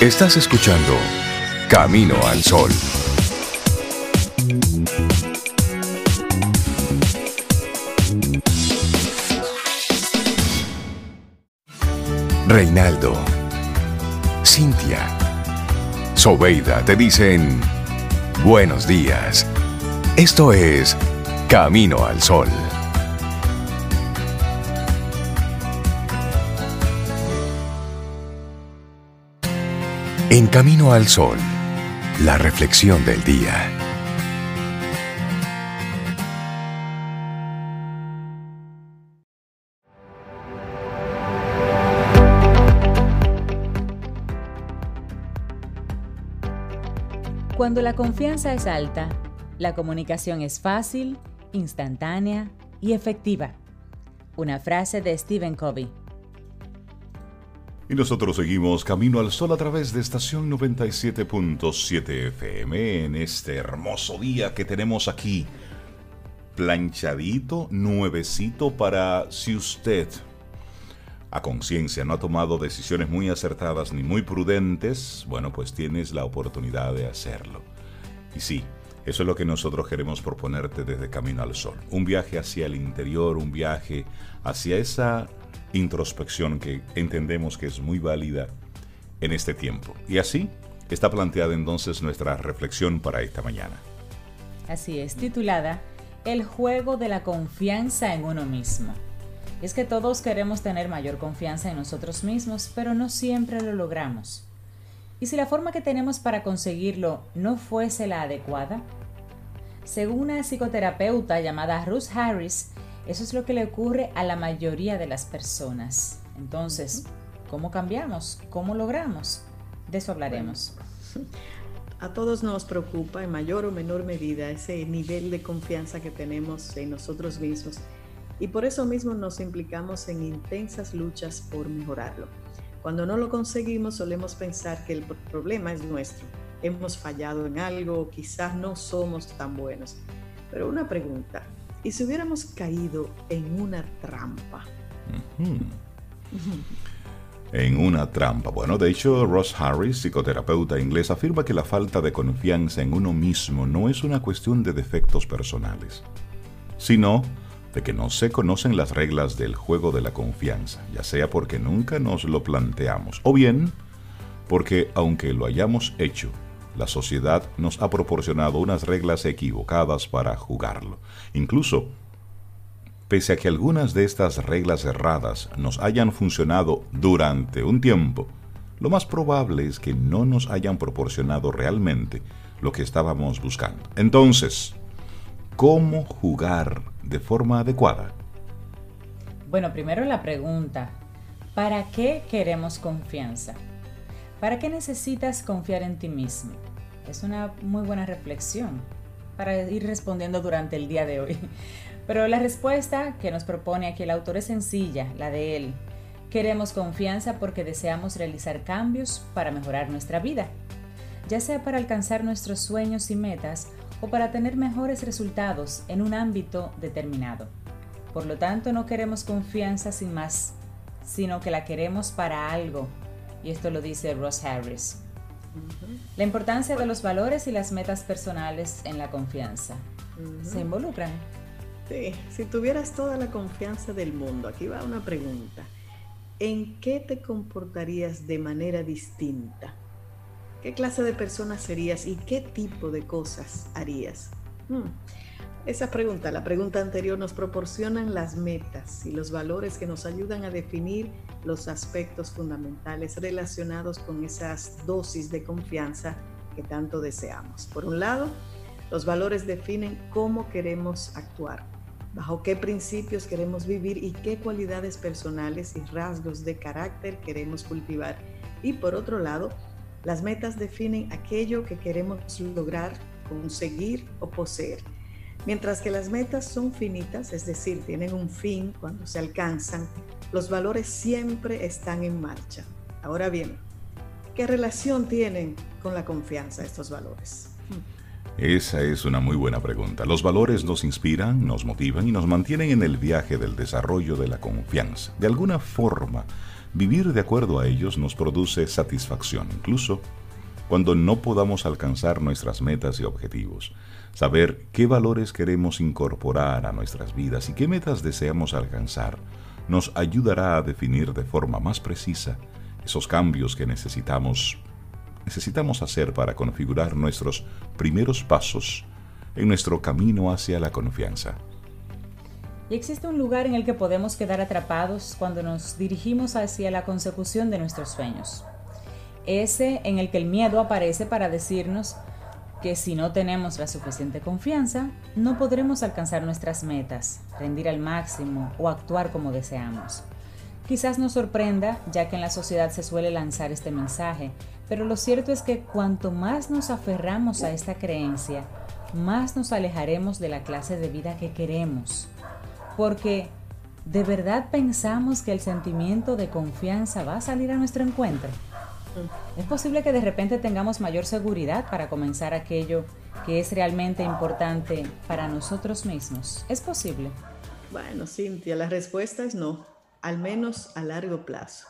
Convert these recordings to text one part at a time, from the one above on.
Estás escuchando Camino al Sol. Reinaldo, Cintia, Sobeida te dicen buenos días. Esto es Camino al Sol. En Camino al Sol, la reflexión del día. Cuando la confianza es alta, la comunicación es fácil, instantánea y efectiva. Una frase de Stephen Covey. Y nosotros seguimos Camino al Sol a través de estación 97.7 FM en este hermoso día que tenemos aquí. Planchadito, nuevecito para si usted a conciencia no ha tomado decisiones muy acertadas ni muy prudentes, bueno, pues tienes la oportunidad de hacerlo. Y sí, eso es lo que nosotros queremos proponerte desde Camino al Sol. Un viaje hacia el interior, un viaje hacia esa introspección que entendemos que es muy válida en este tiempo. Y así está planteada entonces nuestra reflexión para esta mañana. Así es, titulada El juego de la confianza en uno mismo. Es que todos queremos tener mayor confianza en nosotros mismos, pero no siempre lo logramos. ¿Y si la forma que tenemos para conseguirlo no fuese la adecuada? Según una psicoterapeuta llamada Ruth Harris, eso es lo que le ocurre a la mayoría de las personas. Entonces, ¿cómo cambiamos? ¿Cómo logramos? De eso hablaremos. a todos nos preocupa en mayor o menor medida ese nivel de confianza que tenemos en nosotros mismos y por eso mismo nos implicamos en intensas luchas por mejorarlo. Cuando no lo conseguimos solemos pensar que el problema es nuestro. Hemos fallado en algo, quizás no somos tan buenos. Pero una pregunta, ¿Y si hubiéramos caído en una trampa? En una trampa. Bueno, de hecho, Ross Harris, psicoterapeuta inglés, afirma que la falta de confianza en uno mismo no es una cuestión de defectos personales, sino de que no se conocen las reglas del juego de la confianza, ya sea porque nunca nos lo planteamos, o bien porque aunque lo hayamos hecho, la sociedad nos ha proporcionado unas reglas equivocadas para jugarlo. Incluso, pese a que algunas de estas reglas erradas nos hayan funcionado durante un tiempo, lo más probable es que no nos hayan proporcionado realmente lo que estábamos buscando. Entonces, ¿cómo jugar de forma adecuada? Bueno, primero la pregunta, ¿para qué queremos confianza? ¿Para qué necesitas confiar en ti mismo? Es una muy buena reflexión para ir respondiendo durante el día de hoy. Pero la respuesta que nos propone aquí el autor es sencilla, la de él. Queremos confianza porque deseamos realizar cambios para mejorar nuestra vida, ya sea para alcanzar nuestros sueños y metas o para tener mejores resultados en un ámbito determinado. Por lo tanto, no queremos confianza sin más, sino que la queremos para algo. Y esto lo dice Ross Harris. La importancia de los valores y las metas personales en la confianza. ¿Se involucran? Sí, si tuvieras toda la confianza del mundo, aquí va una pregunta. ¿En qué te comportarías de manera distinta? ¿Qué clase de persona serías y qué tipo de cosas harías? Hmm. Esa pregunta, la pregunta anterior, nos proporcionan las metas y los valores que nos ayudan a definir los aspectos fundamentales relacionados con esas dosis de confianza que tanto deseamos. Por un lado, los valores definen cómo queremos actuar, bajo qué principios queremos vivir y qué cualidades personales y rasgos de carácter queremos cultivar. Y por otro lado, las metas definen aquello que queremos lograr, conseguir o poseer. Mientras que las metas son finitas, es decir, tienen un fin cuando se alcanzan, los valores siempre están en marcha. Ahora bien, ¿qué relación tienen con la confianza estos valores? Esa es una muy buena pregunta. Los valores nos inspiran, nos motivan y nos mantienen en el viaje del desarrollo de la confianza. De alguna forma, Vivir de acuerdo a ellos nos produce satisfacción, incluso cuando no podamos alcanzar nuestras metas y objetivos. Saber qué valores queremos incorporar a nuestras vidas y qué metas deseamos alcanzar nos ayudará a definir de forma más precisa esos cambios que necesitamos necesitamos hacer para configurar nuestros primeros pasos en nuestro camino hacia la confianza. Y existe un lugar en el que podemos quedar atrapados cuando nos dirigimos hacia la consecución de nuestros sueños. Ese en el que el miedo aparece para decirnos que si no tenemos la suficiente confianza, no podremos alcanzar nuestras metas, rendir al máximo o actuar como deseamos. Quizás nos sorprenda, ya que en la sociedad se suele lanzar este mensaje, pero lo cierto es que cuanto más nos aferramos a esta creencia, más nos alejaremos de la clase de vida que queremos. Porque, ¿de verdad pensamos que el sentimiento de confianza va a salir a nuestro encuentro? Es posible que de repente tengamos mayor seguridad para comenzar aquello que es realmente importante para nosotros mismos. ¿Es posible? Bueno, Cintia, la respuesta es no, al menos a largo plazo.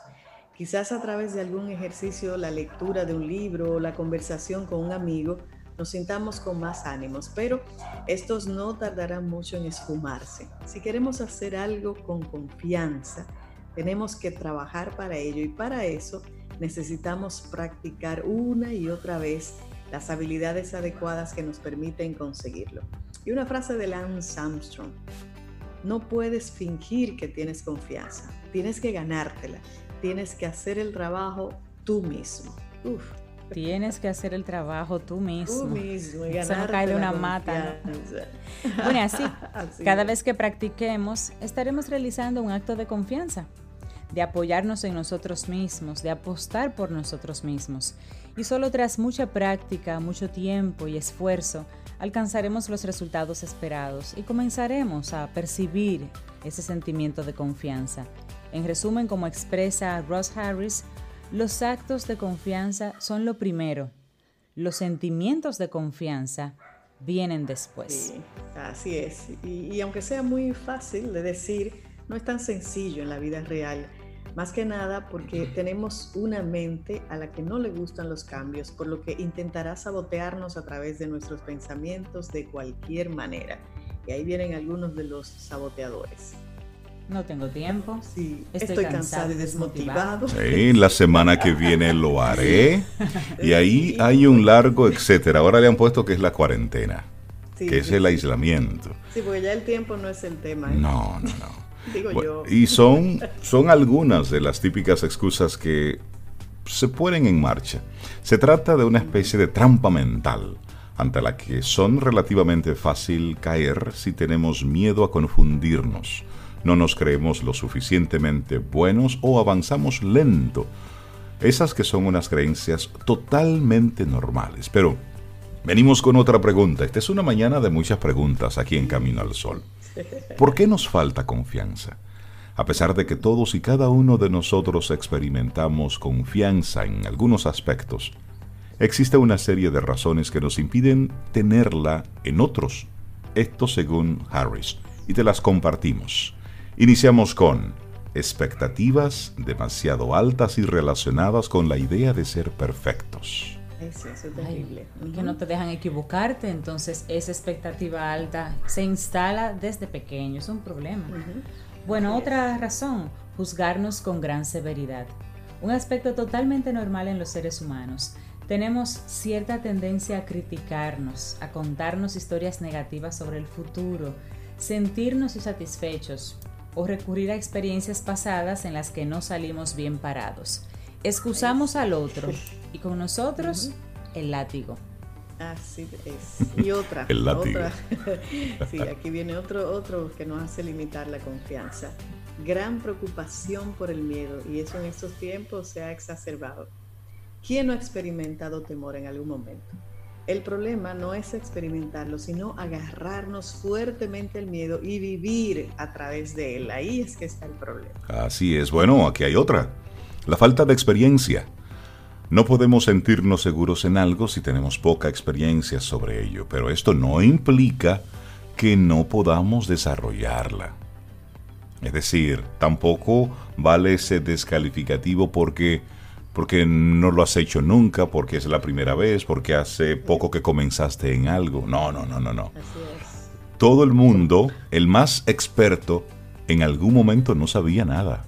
Quizás a través de algún ejercicio, la lectura de un libro o la conversación con un amigo, nos sintamos con más ánimos, pero estos no tardarán mucho en esfumarse. Si queremos hacer algo con confianza, tenemos que trabajar para ello y para eso necesitamos practicar una y otra vez las habilidades adecuadas que nos permiten conseguirlo. Y una frase de Lance Armstrong, no puedes fingir que tienes confianza, tienes que ganártela, tienes que hacer el trabajo tú mismo. Tienes que hacer el trabajo tú mismo. Tú mismo Eso no cae de una mata. Bueno, así, cada vez que practiquemos, estaremos realizando un acto de confianza, de apoyarnos en nosotros mismos, de apostar por nosotros mismos. Y solo tras mucha práctica, mucho tiempo y esfuerzo, alcanzaremos los resultados esperados y comenzaremos a percibir ese sentimiento de confianza. En resumen, como expresa Ross Harris, los actos de confianza son lo primero. Los sentimientos de confianza vienen después. así es. Y, y, aunque sea muy fácil de decir, no es tan sencillo en la vida real. Más que nada porque tenemos una mente a la que no le gustan los cambios, por lo que intentará sabotearnos a través de nuestros pensamientos de cualquier manera. Y ahí vienen algunos de los saboteadores. No tengo tiempo. Sí, estoy, cansado, y desmotivado. Sí, la semana que viene lo haré. Y ahí hay un largo etcétera. Ahora le han puesto que es la cuarentena, que es el aislamiento. Sí, porque ya el tiempo no es el tema. ¿eh? No, no, no. Digo yo. Y son, son algunas de las típicas excusas que se ponen en marcha. Se trata de una especie de trampa mental ante la que son relativamente fácil caer si tenemos miedo a confundirnos no nos creemos lo suficientemente buenos o avanzamos lento. Esas que son unas creencias totalmente normales. Pero venimos con otra pregunta. Esta es una mañana de muchas preguntas aquí en Camino al Sol. ¿Por qué nos falta confianza? A pesar de que todos y cada uno de nosotros experimentamos confianza en algunos aspectos, existe una serie de razones que nos impiden tenerla en otros. Esto según Harris, y te las compartimos. Iniciamos con expectativas demasiado altas y relacionadas con la idea de ser perfectos. Eso, es terrible. Que no te dejan equivocarte, entonces esa expectativa alta se instala desde pequeño, es un problema. Bueno, otra razón, juzgarnos con gran severidad. Un aspecto totalmente normal en los seres humanos. Tenemos cierta tendencia a criticarnos, a contarnos historias negativas sobre el futuro, sentirnos insatisfechos, o recurrir a experiencias pasadas en las que no salimos bien parados. Excusamos al otro y con nosotros el látigo. Así es. Y otra. el látigo. sí, aquí viene otro, otro que nos hace limitar la confianza. Gran preocupación por el miedo y eso en estos tiempos se ha exacerbado. ¿Quién no ha experimentado temor en algún momento? El problema no es experimentarlo, sino agarrarnos fuertemente al miedo y vivir a través de él. Ahí es que está el problema. Así es. Bueno, aquí hay otra. La falta de experiencia. No podemos sentirnos seguros en algo si tenemos poca experiencia sobre ello, pero esto no implica que no podamos desarrollarla. Es decir, tampoco vale ese descalificativo porque porque no lo has hecho nunca, porque es la primera vez, porque hace poco que comenzaste en algo. No, no, no, no, no. Así es. Todo el mundo, el más experto, en algún momento no sabía nada.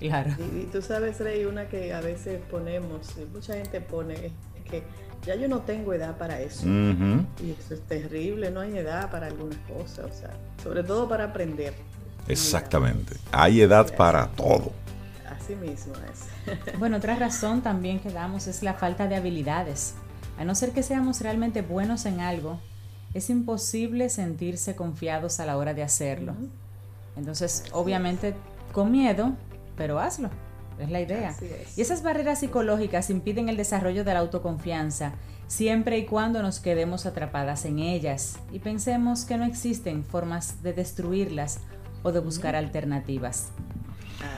Claro. Y, tú sabes, Rey, una que a veces ponemos, mucha gente pone, que ya yo no tengo edad para eso. Y eso es terrible, no hay edad para algunas cosas, o sea, sobre todo para aprender. Exactamente, hay edad para todo. Así mismo es. bueno, otra razón también que damos es la falta de habilidades. A no ser que seamos realmente buenos en algo, es imposible sentirse confiados a la hora de hacerlo. Entonces, obviamente, con miedo, pero hazlo. Es la idea. Y esas barreras psicológicas impiden el desarrollo de la autoconfianza siempre y cuando nos quedemos atrapadas en ellas y pensemos que no existen formas de destruirlas o de buscar alternativas.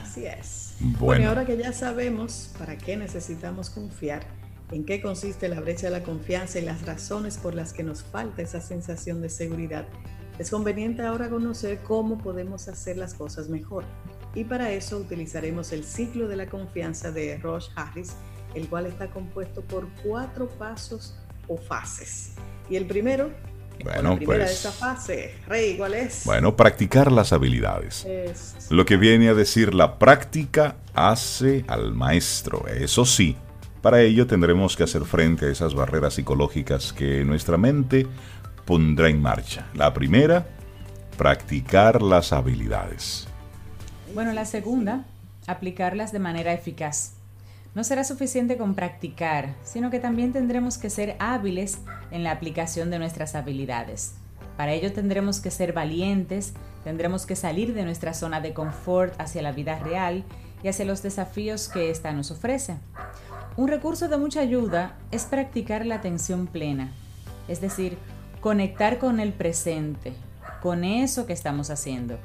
Así es. Bueno. ahora que ya sabemos para qué necesitamos confiar, en qué consiste la brecha de la confianza y las razones por las que nos falta esa sensación de seguridad, es conveniente ahora conocer cómo podemos hacer las cosas mejor y para eso utilizaremos el ciclo de la confianza de Roche Harris, el cual está compuesto por cuatro pasos o fases. Y el primero, bueno, la primera de pues esa fase, Rey, ¿cuál es? Bueno, practicar las habilidades. Lo que viene a decir la práctica hace al maestro, eso sí. Para ello tendremos que hacer frente a esas barreras psicológicas que nuestra mente pondrá en marcha. La primera, practicar las habilidades. Bueno, la segunda, aplicarlas de manera eficaz. No será suficiente con practicar, sino que también tendremos que ser hábiles en la aplicación de nuestras habilidades. Para ello tendremos que ser valientes, tendremos que salir de nuestra zona de confort hacia la vida real y hacia los desafíos que ésta nos ofrece. Un recurso de mucha ayuda es practicar la atención plena, es decir, conectar con el presente, con eso que estamos haciendo.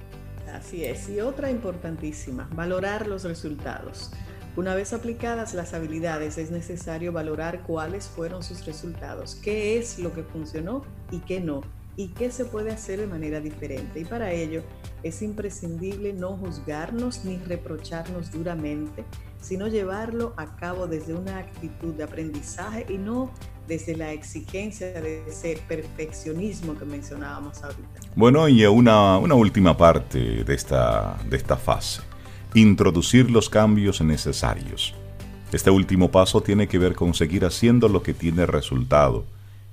Así es. Y otra importantísima, valorar los resultados. Una vez aplicadas las habilidades, es necesario valorar cuáles fueron sus resultados, qué es lo que funcionó y qué no, y qué se puede hacer de manera diferente. Y para ello es imprescindible no juzgarnos ni reprocharnos duramente, sino llevarlo a cabo desde una actitud de aprendizaje y no desde la exigencia de ese perfeccionismo que mencionábamos ahorita. Bueno, y una, una última parte de esta, de esta fase, introducir los cambios necesarios. Este último paso tiene que ver con seguir haciendo lo que tiene resultado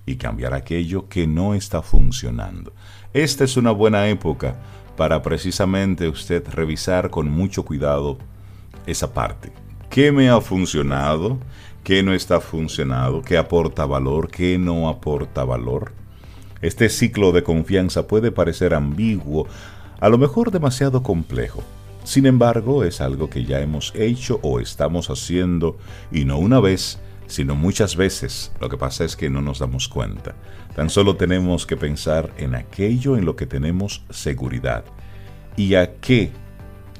y cambiar aquello que no está funcionando. Esta es una buena época para precisamente usted revisar con mucho cuidado esa parte. ¿Qué me ha funcionado? Qué no está funcionando, qué aporta valor, qué no aporta valor. Este ciclo de confianza puede parecer ambiguo, a lo mejor demasiado complejo. Sin embargo, es algo que ya hemos hecho o estamos haciendo, y no una vez, sino muchas veces. Lo que pasa es que no nos damos cuenta. Tan solo tenemos que pensar en aquello en lo que tenemos seguridad. ¿Y a qué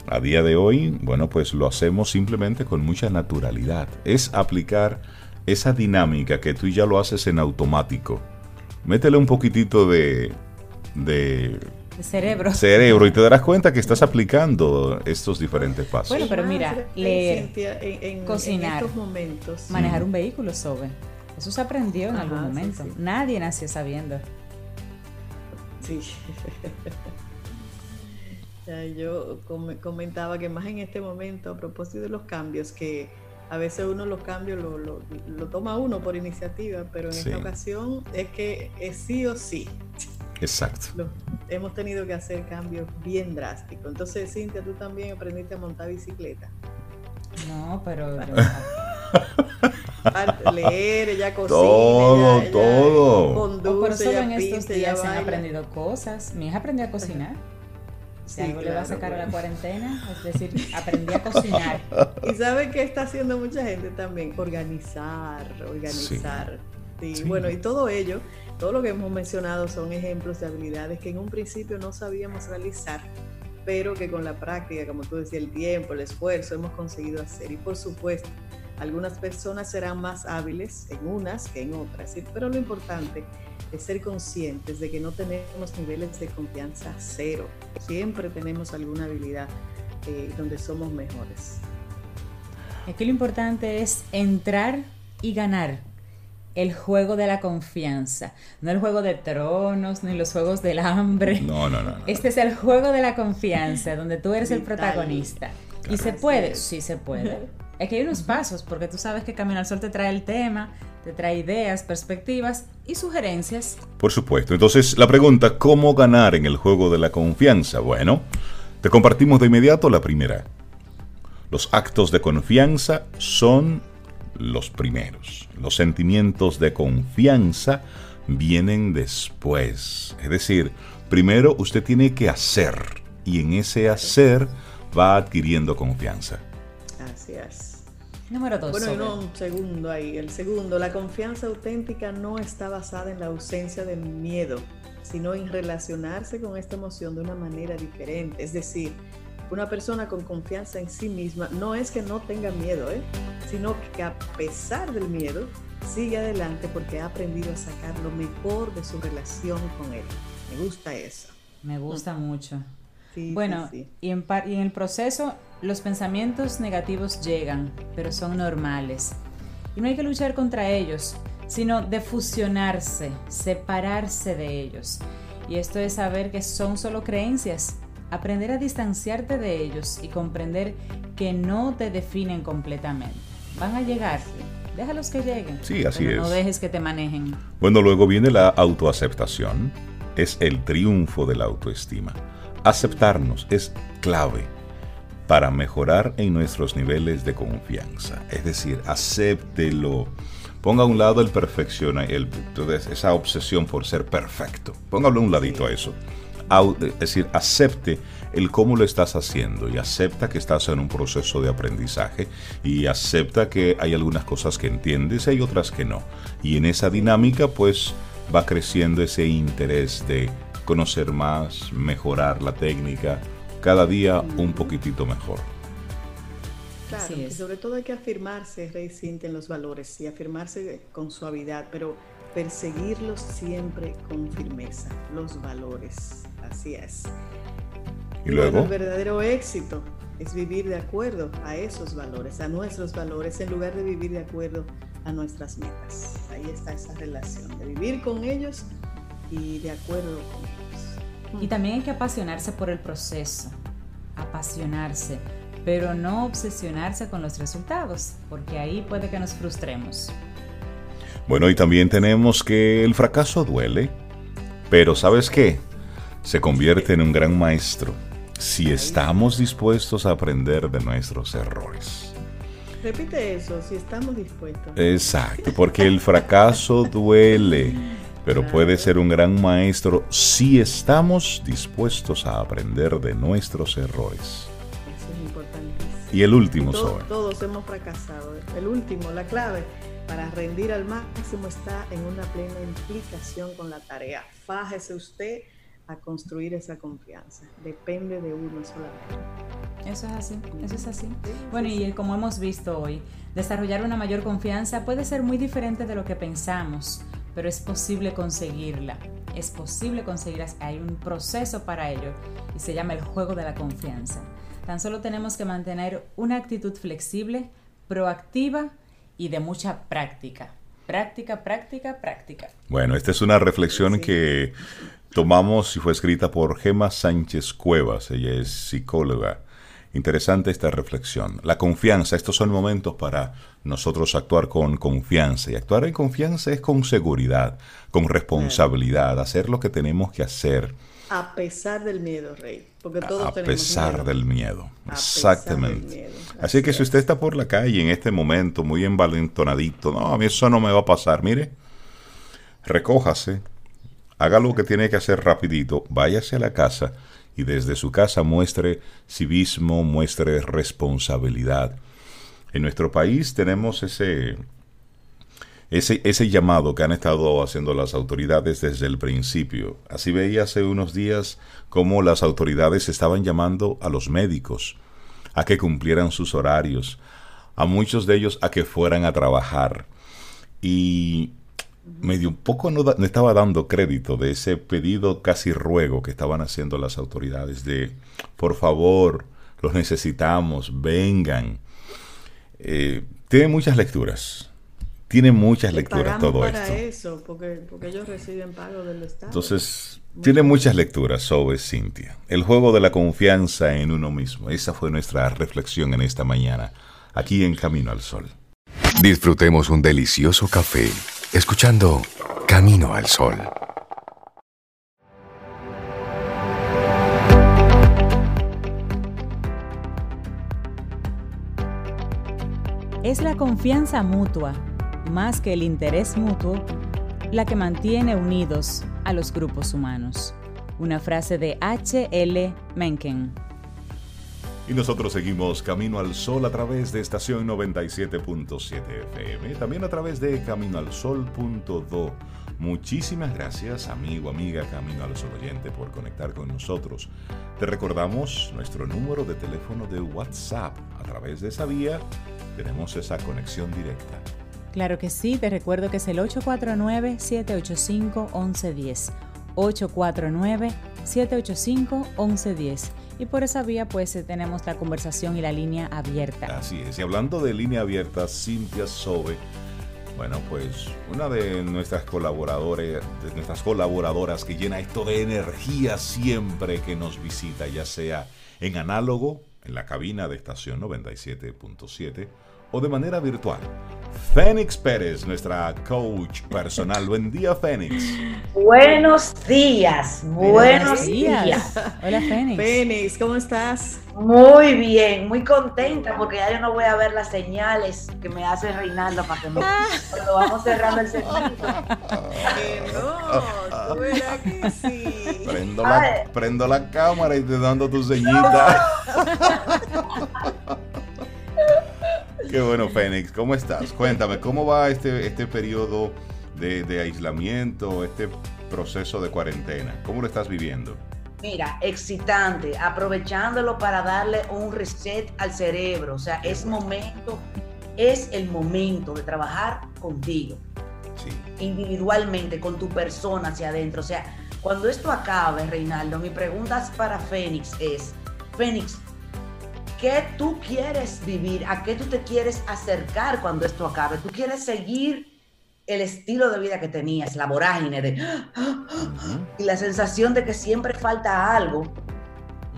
a día de hoy, bueno, pues lo hacemos simplemente con mucha naturalidad. Es aplicar esa dinámica que tú ya lo haces en automático. Métele un poquitito de, de cerebro. Cerebro y te darás cuenta que estás aplicando estos diferentes pasos. Bueno, pero mira, leer, cocinar, momentos. manejar un vehículo, sobre. Eso se aprendió en algún momento. Nadie nació sabiendo. Sí. yo comentaba que más en este momento, a propósito de los cambios, que a veces uno los cambios lo, lo, toma uno por iniciativa, pero en esta ocasión es que es sí o sí. Exacto. hemos tenido que hacer cambios bien drásticos. Entonces, Cintia, tú también aprendiste a montar bicicleta. No, pero... leer, ella cocina. Todo, todo. Conduce, por eso en estos días se han aprendido cosas. Mi hija aprendió a cocinar. Si algo le va a sacar a la cuarentena, es decir, aprendí a cocinar. Y sabe qué está haciendo mucha gente también, organizar, organizar. Y bueno, y todo ello, todo lo que hemos mencionado son ejemplos de habilidades que en un principio no sabíamos realizar, pero que con la práctica, como tú decías, el tiempo, el esfuerzo, hemos conseguido hacer. Y por supuesto, Algunas personas serán más hábiles en unas que en otras, pero lo importante es ser conscientes de que no tenemos niveles de confianza cero. Siempre tenemos alguna habilidad eh, donde somos mejores. Aquí lo importante es entrar y ganar el juego de la confianza, no el juego de tronos ni los juegos del hambre. No, no, no. Este es el juego de la confianza, donde tú eres el protagonista. ¿Y se puede? Sí, se puede. Es que hay unos pasos, porque tú sabes que Camino al Sol te trae el tema, te trae ideas, perspectivas y sugerencias. Por supuesto. Entonces, la pregunta, ¿cómo ganar en el juego de la confianza? Bueno, te compartimos de inmediato la primera. Los actos de confianza son los primeros. Los sentimientos de confianza vienen después. Es decir, primero usted tiene que hacer y en ese hacer va adquiriendo confianza. Número dos. Bueno, no, un segundo ahí. El segundo, la confianza auténtica no está basada en la ausencia de miedo, sino en relacionarse con esta emoción de una manera diferente. Es decir, una persona con confianza en sí misma no es que no tenga miedo, ¿eh? sino que a pesar del miedo sigue adelante porque ha aprendido a sacar lo mejor de su relación con él. Me gusta eso. Me gusta mucho. Bueno, Y, en y en el proceso los pensamientos negativos llegan, pero son normales. Y no hay que luchar contra ellos, sino de fusionarse, separarse de ellos. Y esto es saber que son solo creencias aprender a distanciarte de ellos y comprender que no te definen completamente. Van a llegar, déjalos que lleguen. Sí, así es. No dejes que te manejen. Bueno, luego viene la autoaceptación. Es el triunfo de la autoestima. Aceptarnos es clave para mejorar en nuestros niveles de confianza. Es decir, acéptelo. Ponga a un lado el perfección, el, esa obsesión por ser perfecto. Póngalo a un ladito a eso es decir, acepte el cómo lo estás haciendo y acepta que estás en un proceso de aprendizaje y acepta que hay algunas cosas que entiendes y hay otras que no. Y en esa dinámica pues va creciendo ese interés de conocer más, mejorar la técnica, cada día un poquitito mejor. Claro, y sobre todo hay que afirmarse, Rey en los valores y afirmarse con suavidad, pero perseguirlos siempre con firmeza, los valores. Así es. Y luego. el verdadero éxito es vivir de acuerdo a esos valores, a nuestros valores, en lugar de vivir de acuerdo a nuestras metas. Ahí está esa relación, de vivir con ellos y de acuerdo con ellos. Y también hay que apasionarse por el proceso, apasionarse, pero no obsesionarse con los resultados, porque ahí puede que nos frustremos. Bueno, y también tenemos que el fracaso duele, pero ¿sabes qué? se convierte en un gran maestro si estamos dispuestos a aprender de nuestros errores. Repite eso, si estamos dispuestos. Exacto, porque el fracaso duele, pero puede ser un gran maestro si estamos dispuestos a aprender de nuestros errores. Eso es importantísimo. Y el último, todos, todos hemos fracasado. El último, la clave para rendir al máximo está en una plena implicación con la tarea. Fájese usted a construir esa confianza. Depende de uno solamente. Eso es así, eso es así. Bueno, y como hemos visto hoy, desarrollar una mayor confianza puede ser muy diferente de lo que pensamos, pero es posible conseguirla. Es posible conseguirla. Hay un proceso para ello y se llama el juego de la confianza. Tan solo tenemos que mantener una actitud flexible, proactiva y de mucha práctica. Práctica, práctica, práctica. Bueno, esta es una reflexión que tomamos y fue escrita por Gema Sánchez Cuevas, ella es psicóloga. Interesante esta reflexión. La confianza, estos son momentos para nosotros actuar con confianza. Y actuar en confianza es con seguridad, con responsabilidad, hacer lo que tenemos que hacer. A pesar del miedo, Rey. Porque todos a pesar del miedo. Exactamente. Así, que si usted está por la calle en este momento muy envalentonadito, no, a mí eso no me va a pasar, mire, recójase, haga lo que tiene que hacer rapidito, váyase a la casa y desde su casa muestre civismo, muestre responsabilidad. En nuestro país tenemos ese, ese, ese llamado que han estado haciendo las autoridades desde el principio. Así veía hace unos días cómo las autoridades estaban llamando a los médicos a que cumplieran sus horarios, a muchos de ellos a que fueran a trabajar. Y medio un poco no, no, estaba dando crédito de ese pedido casi ruego que estaban haciendo las autoridades de, por favor, los necesitamos, vengan. Eh, tiene muchas lecturas. Tiene muchas lecturas todo para esto. eso, porque, porque ellos reciben pago del Estado. Entonces, tiene muchas lecturas sobre Cintia. El juego de la confianza en uno mismo. Esa fue nuestra reflexión en esta mañana, aquí en Camino al Sol. Disfrutemos un delicioso café escuchando Camino al Sol. Es la confianza mutua, más que el interés mutuo, la que mantiene unidos a los grupos humanos. Una frase de H. L. Mencken. Y nosotros seguimos Camino al Sol a través de estación 97.7 FM, también a través de caminoalsol.do. Muchísimas gracias, amigo, amiga, Camino al Sol oyente, por conectar con nosotros. Te recordamos nuestro número de teléfono de WhatsApp. A través de esa vía tenemos esa conexión directa. Claro que sí, te recuerdo que es el 849-785-1110. 849-785-1110 y por esa vía pues tenemos la conversación y la línea abierta. Así es, y hablando de línea abierta, Cintia Sobe, bueno pues una de nuestras colaboradores, de nuestras colaboradoras que llena esto de energía siempre que nos visita, ya sea en análogo, en la cabina de estación 97.7 o de manera virtual. Fénix Pérez, nuestra coach personal. Buen día, Fénix. Buenos días, buenos días. días. Hola, Fénix. Fénix, ¿cómo estás? Muy bien, muy contenta porque ya yo no voy a ver las señales que me hace Reinaldo para que me cuando vamos cerrando el segmento. no, verás que sí. Prendo la, prendo la cámara y te dando tu ceñita. Qué bueno, Fénix. ¿Cómo estás? Cuéntame, ¿cómo va este, este periodo de, de, aislamiento, este proceso de cuarentena? ¿Cómo lo estás viviendo? Mira, excitante, aprovechándolo para darle un reset al cerebro. O sea, es momento, es el momento de trabajar contigo. Sí. Individualmente, con tu persona hacia adentro. O sea, cuando esto acabe, Reinaldo, mi pregunta para Fénix es, Fénix, ¿Qué tú quieres vivir? ¿A qué tú te quieres acercar cuando esto acabe? ¿Tú quieres seguir el estilo de vida que tenías, la vorágine de y la sensación de que siempre falta algo?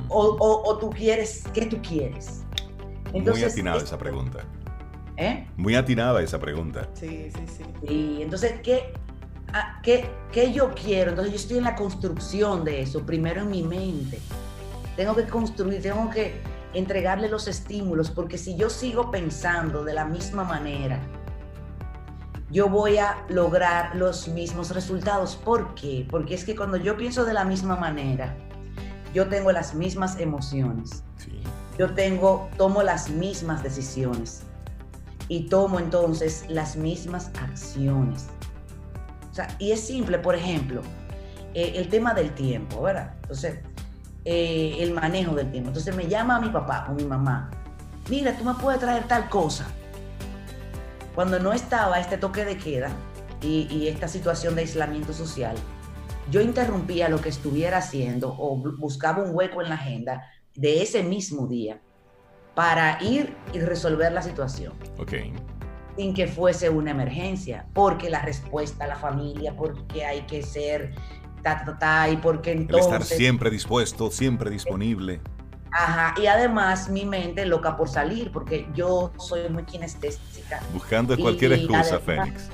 O, o, o tú quieres, ¿qué tú quieres? Entonces, Muy atinada esa pregunta. ¿Eh? Muy atinada esa pregunta. Sí, sí, sí. Y entonces, ¿qué, a, ¿qué, ¿qué yo quiero? Entonces yo estoy en la construcción de eso, primero en mi mente. Tengo que construir, tengo que entregarle los estímulos, porque si yo sigo pensando de la misma manera, yo voy a lograr los mismos resultados. ¿Por qué? Porque es que cuando yo pienso de la misma manera, yo tengo las mismas emociones. Sí. Yo tengo, tomo las mismas decisiones y tomo entonces las mismas acciones. O sea, y es simple, por ejemplo, eh, el tema del tiempo, ¿verdad? Entonces, eh, el manejo del tiempo. Entonces me llama a mi papá o mi mamá, mira, tú me puedes traer tal cosa. Cuando no estaba este toque de queda y, y esta situación de aislamiento social, yo interrumpía lo que estuviera haciendo o buscaba un hueco en la agenda de ese mismo día para ir y resolver la situación. Ok. Sin que fuese una emergencia, porque la respuesta a la familia, porque hay que ser ta, ta, ta, y porque entonces... El estar siempre dispuesto, siempre disponible. Ajá, y además mi mente loca por salir, porque yo soy muy kinestésica. Buscando cualquier excusa, Fénix.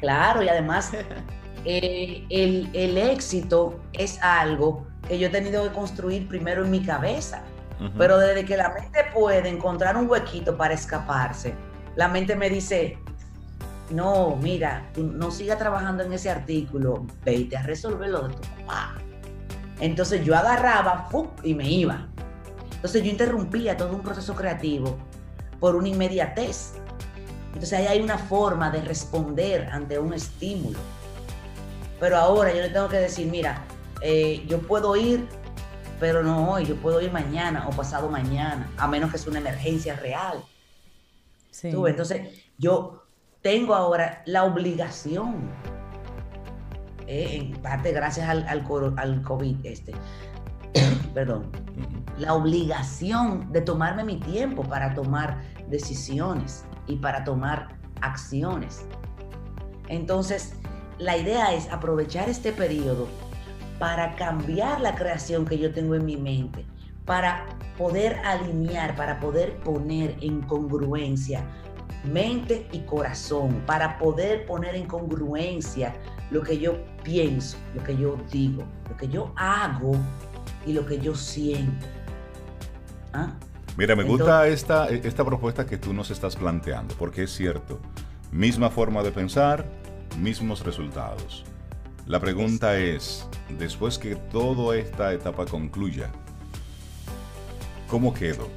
Claro, y además eh, el, el éxito es algo que yo he tenido que construir primero en mi cabeza. Pero desde que la mente puede encontrar un huequito para escaparse, la mente me dice, no, mira, tú no sigas trabajando en ese artículo, vete a resolver lo de tu papá. Entonces yo agarraba ¡fuc! y me iba. Entonces yo interrumpía todo un proceso creativo por una inmediatez. Entonces ahí hay una forma de responder ante un estímulo. Pero ahora yo le tengo que decir, mira, eh, yo puedo ir, pero no hoy, yo puedo ir mañana o pasado mañana, a menos que sea una emergencia real. Entonces, yo tengo ahora la obligación, eh, en parte gracias al, al, al COVID, este, perdón, la obligación de tomarme mi tiempo para tomar decisiones y para tomar acciones. Entonces, la idea es aprovechar este periodo para cambiar la creación que yo tengo en mi mente, para poder alinear, para poder poner en congruencia mente y corazón, para poder poner en congruencia lo que yo pienso, lo que yo digo, lo que yo hago y lo que yo siento. ¿Ah? Mira, me gusta esta, esta propuesta que tú nos estás planteando, porque es cierto, misma forma de pensar, mismos resultados. La pregunta es, después que toda esta etapa concluya, ¿cómo quedo?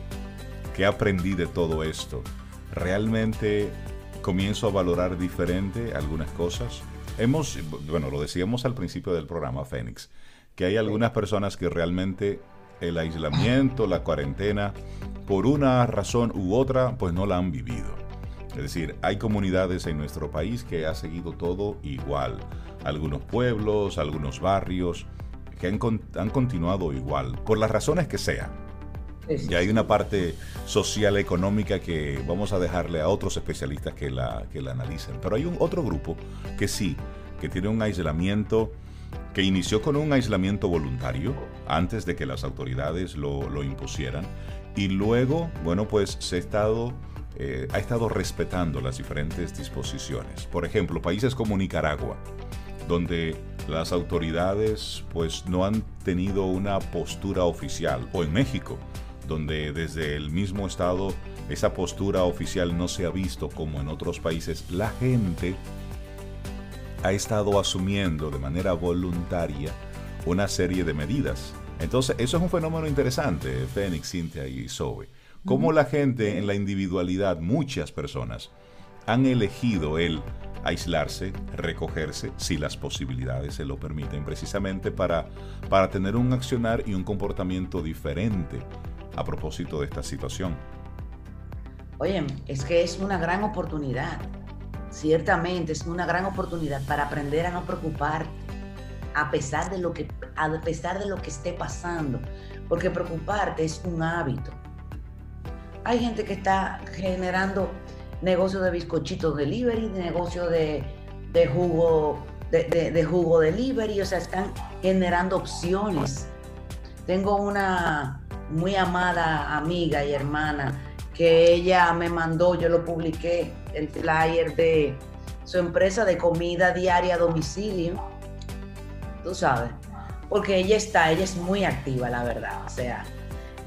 ¿Qué aprendí de todo esto? ¿Realmente comienzo a valorar diferente algunas cosas? Hemos, bueno, lo decíamos al principio del programa, Fénix, que hay algunas personas que realmente el aislamiento, la cuarentena, por una razón u otra, pues no la han vivido. Es decir, hay comunidades en nuestro país que ha seguido todo igual. Algunos pueblos, algunos barrios que han, han continuado igual, por las razones que sean. Y hay una parte social, económica que vamos a dejarle a otros especialistas que la, que la analicen. Pero hay un otro grupo que sí, que tiene un aislamiento que inició con un aislamiento voluntario antes de que las autoridades lo, lo impusieran y luego, bueno, pues se ha estado eh, ha estado respetando las diferentes disposiciones. Por ejemplo, países como Nicaragua, donde las autoridades pues no han tenido una postura oficial, o en México, donde desde el mismo estado esa postura oficial no se ha visto como en otros países, la gente ha estado asumiendo de manera voluntaria una serie de medidas. Entonces, eso es un fenómeno interesante, Fénix, Cintia y Zoe cómo la gente en la individualidad, muchas personas, han elegido el aislarse, recogerse, si las posibilidades se lo permiten, precisamente para, para tener un accionar y un comportamiento diferente a propósito de esta situación. Oye, es que es una gran oportunidad, ciertamente es una gran oportunidad para aprender a no preocuparte, a pesar de lo que, a pesar de lo que esté pasando, porque preocuparte es un hábito hay gente que está generando negocio de bizcochitos delivery, negocio de, de jugo, de, jugo delivery, o sea, están generando opciones. Tengo una muy amada amiga y hermana que ella me mandó, yo lo publiqué, el flyer de su empresa de comida diaria a domicilio. Tú sabes, porque ella está, ella es muy activa, la verdad. O sea,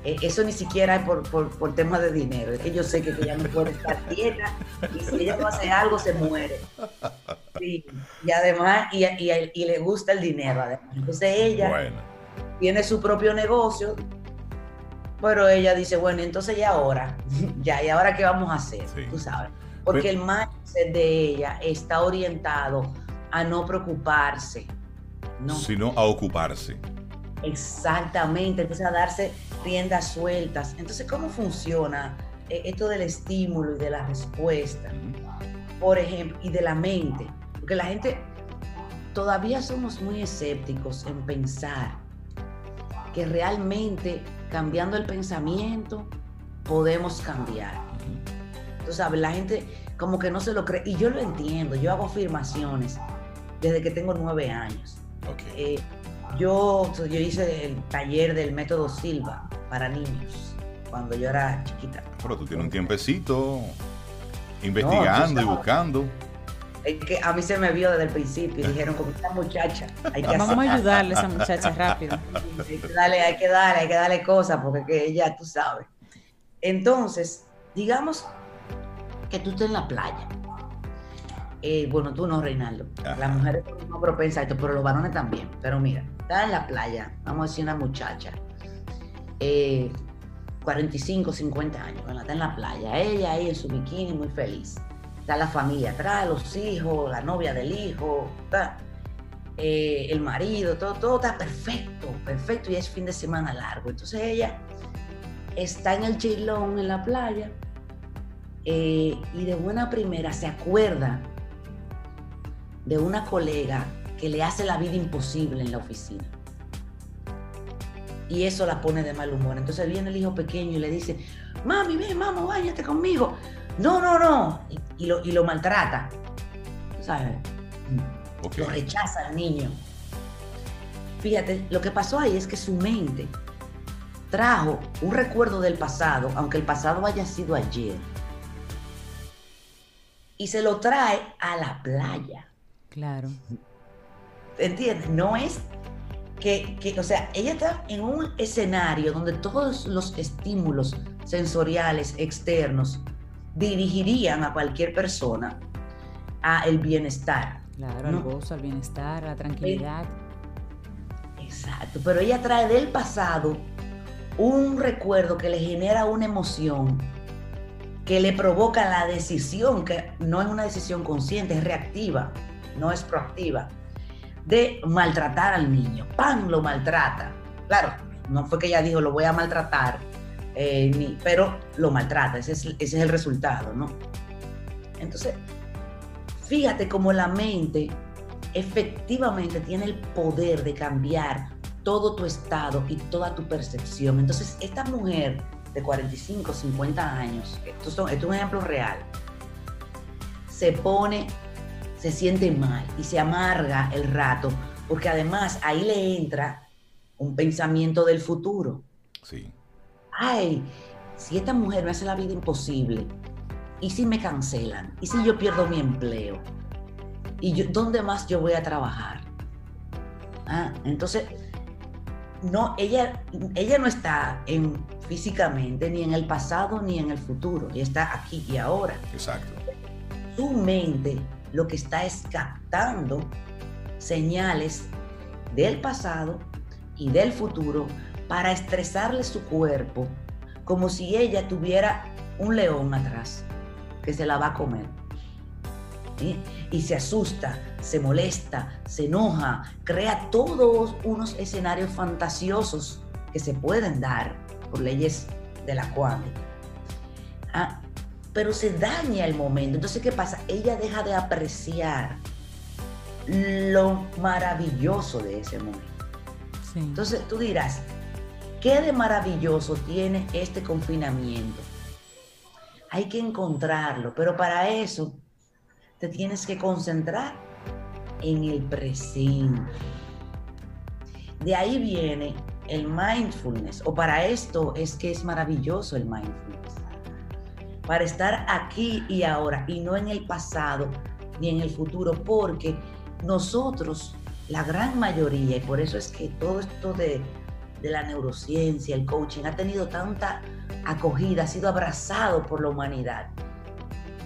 eh, eso ni siquiera es por, por, tema de dinero, es que yo sé que ella no puede estar dieta y si ella no hace algo se muere. y además, y, y, le gusta el dinero además. Entonces ella tiene su propio negocio, pero ella dice, bueno, entonces ya ahora, ya, ¿y ahora qué vamos a hacer? Tú sabes. Porque el mindset de ella está orientado a no preocuparse. No. Sino a ocuparse. Exactamente, entonces a darse riendas sueltas. Entonces, ¿cómo funciona eh, esto del estímulo y de la respuesta? Por ejemplo, y de la mente. Porque la gente todavía somos muy escépticos en pensar que realmente cambiando el pensamiento podemos cambiar. Sabes, la gente como que no se lo cree. Y yo lo entiendo, yo hago afirmaciones desde que tengo nueve años. Okay. Eh, yo, yo hice el taller del método Silva para niños cuando yo era chiquita. Pero tú tienes un tiempecito investigando y buscando. Es que a mí se me vio desde el principio y dijeron, como esta muchacha, hay que Vamos a ayudarle a esa muchacha rápido. Hay que darle, hay que darle, hay que darle cosas porque que ella, tú sabes. Entonces, digamos que tú estés en la playa eh, bueno, tú no, Reinaldo. Las mujeres son más propensas a esto, pero los varones también. Pero mira, está en la playa, vamos a decir una muchacha, 45, eh, 50 años, está en la playa, ella ahí en su bikini muy feliz. Está la familia atrás, los hijos, la novia del hijo, eh, el marido, todo, todo está perfecto, perfecto y es fin de semana largo. Entonces ella está en el chilón en la playa eh, y de buena primera se acuerda de una colega que le hace la vida imposible en la oficina. Y eso la pone de mal humor. Entonces viene el hijo pequeño y le dice, mami, ven, mamá, váyate conmigo. No, no, no. Y, lo, y lo maltrata. ¿Sabes? Lo rechaza al niño. Fíjate, lo que pasó ahí es que su mente trajo un recuerdo del pasado, aunque el pasado haya sido ayer, y se lo trae a la playa. Claro. ¿Entiendes? No es que, que, o sea, ella está en un escenario donde todos los estímulos sensoriales externos dirigirían a cualquier persona a el bienestar. Claro, al gozo, al bienestar, a la tranquilidad. Exacto, pero ella trae del pasado un recuerdo que le genera una emoción que le provoca la decisión, que no es una decisión consciente, es reactiva, no es proactiva, de maltratar al niño. ¡Pam! Lo maltrata. Claro, no fue que ella dijo lo voy a maltratar, eh, pero lo maltrata, ese es, el resultado, ¿no? Entonces, fíjate cómo la mente efectivamente tiene el poder de cambiar todo tu estado y toda tu percepción. Entonces, esta mujer de 45, 50 años, esto, es un ejemplo real, se pone, se siente mal y se amarga el rato, porque además ahí le entra un pensamiento del futuro. Sí. Ay, si esta mujer me hace la vida imposible, y si me cancelan, y si yo pierdo mi empleo, y yo, ¿dónde más yo voy a trabajar? Ah, entonces, no, ella, ella no está en, físicamente ni en el pasado ni en el futuro, ella está aquí y ahora. Exacto. Su mente lo que está es captando señales del pasado y del futuro para estresarle su cuerpo como si ella tuviera un león atrás que se la va a comer y se asusta, se molesta, se enoja, crea todos unos escenarios fantasiosos que se pueden dar por leyes de la cuántica. Ah, pero se daña el momento. Entonces, ¿qué pasa? Ella deja de apreciar lo maravilloso de ese momento. Entonces, tú dirás, ¿qué de maravilloso tiene este confinamiento? Hay que encontrarlo, pero para eso te tienes que concentrar en el presente. De ahí viene el mindfulness, o para esto es que es maravilloso el mindfulness. Para estar aquí y ahora y no en el pasado ni en el futuro, porque nosotros, la gran mayoría, y por eso es que todo esto de, de la neurociencia, el coaching, ha tenido tanta acogida, ha sido abrazado por la humanidad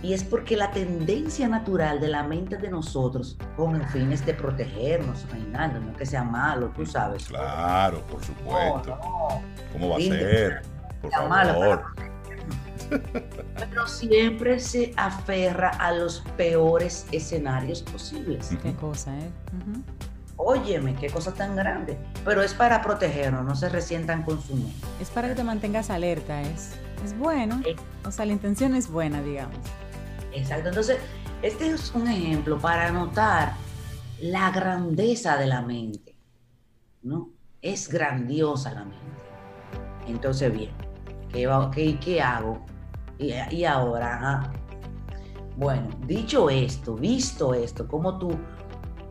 y es porque la tendencia natural de la mente de nosotros, con el fines de protegernos, Reinaldo, no que sea malo, tú sabes. Claro, por supuesto. ¿Cómo va a ser? Por favor. pero siempre se aferra a los peores escenarios posibles. Qué cosa, ¿eh? Óyeme, qué cosa tan grande. Pero es para protegernos, no se resientan con su mente. Es para que te mantengas alerta, es, es bueno. O sea, la intención es buena, digamos. Exacto. Entonces, este es un ejemplo para notar la grandeza de la mente, ¿no? Es grandiosa la mente. Entonces, bien, ¿qué, qué hago? Y, ahora, bueno, dicho esto, visto esto, cómo tu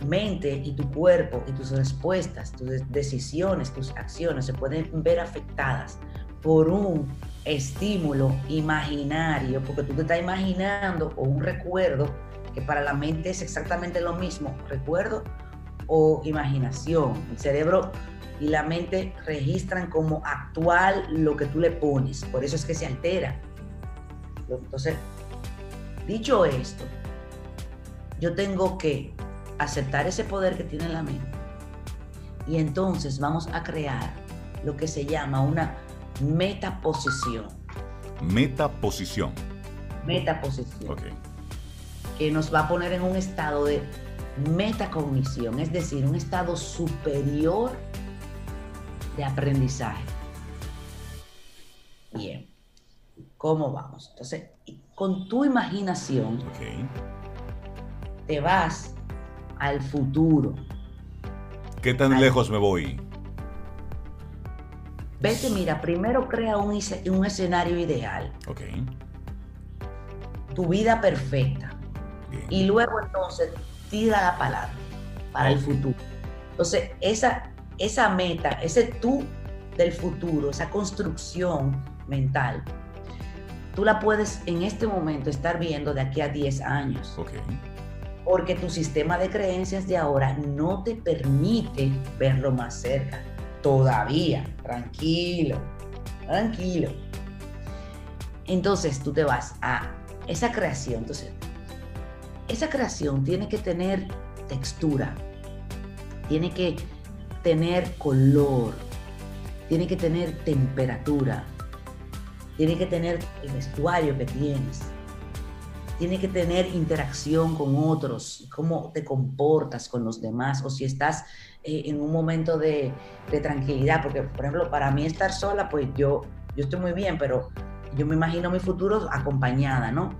mente y tu cuerpo y tus respuestas, tus decisiones, tus acciones se pueden ver afectadas por un estímulo imaginario, porque tú te estás imaginando o un recuerdo, que para la mente es exactamente lo mismo, recuerdo o imaginación. El cerebro y la mente registran como actual lo que tú le pones, por eso es que se altera. Entonces, dicho esto, yo tengo que aceptar ese poder que tiene la mente y entonces vamos a crear lo que se llama una metaposición. Metaposición. Metaposición. Ok. Que nos va a poner en un estado de metacognición, es decir, un estado superior de aprendizaje. Bien, ¿cómo vamos? Entonces, con tu imaginación, te vas al futuro. ¿Qué tan lejos me voy? Vete, mira, primero crea un, un escenario ideal. Ok. Tu vida perfecta. Y luego entonces tira la palabra para el futuro. Entonces, esa, esa meta, ese tú del futuro, esa construcción mental, tú la puedes en este momento estar viendo de aquí a 10 años. Porque tu sistema de creencias de ahora no te permite verlo más cerca. Todavía. Tranquilo. Tranquilo. Entonces tú te vas a esa creación. Entonces, esa creación tiene que tener textura. Tiene que tener color. Tiene que tener temperatura tiene que tener el vestuario que tienes, tiene que tener interacción con otros, cómo te comportas con los demás, o si estás eh, en un momento de, tranquilidad, porque por ejemplo, para mí estar sola, pues yo, yo estoy muy bien, pero yo me imagino mi futuro acompañada, ¿no?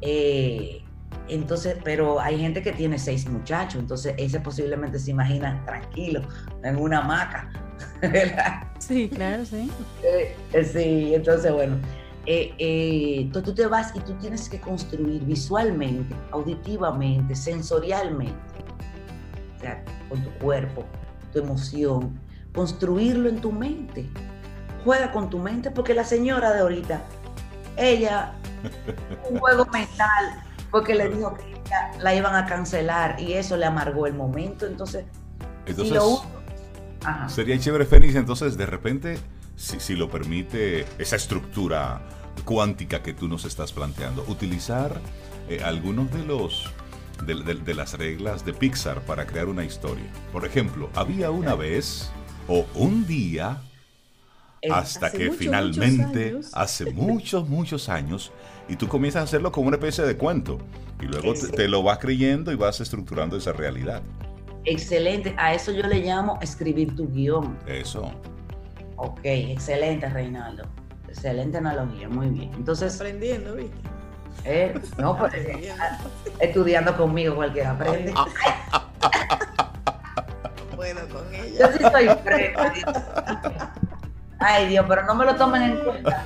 Eh, entonces, pero hay gente que tiene seis muchachos, entonces ese posiblemente se imagina tranquilo, en una hamaca, Sí, claro, sí. Eh, eh, sí, entonces, bueno, eh, tú, te vas y tú tienes que construir visualmente, auditivamente, sensorialmente, o sea, con tu cuerpo, tu emoción, construirlo en tu mente. Juega con tu mente porque la señora de ahorita, ella, un juego mental, porque le dijo que la iban a cancelar y eso le amargó el momento. Entonces, entonces Sería chévere, Fénix, entonces de repente, si, lo permite esa estructura cuántica que tú nos estás planteando, utilizar eh, algunos de los de, las reglas de Pixar para crear una historia. Por ejemplo, había una vez o un día eh, hasta que finalmente, hace muchos, muchos años, y tú comienzas a hacerlo como una especie de cuento, y luego te, lo vas creyendo y vas estructurando esa realidad. Excelente, a eso yo le llamo escribir tu guion. Eso. Ok, excelente, Reinaldo. Excelente analogía, muy bien. Entonces. Aprendiendo, ¿viste? Eh, no, pues, estudiando conmigo cualquiera aprende. bueno, con ella. Yo sí soy frena. Ay, Dios, pero no me lo tomen en cuenta.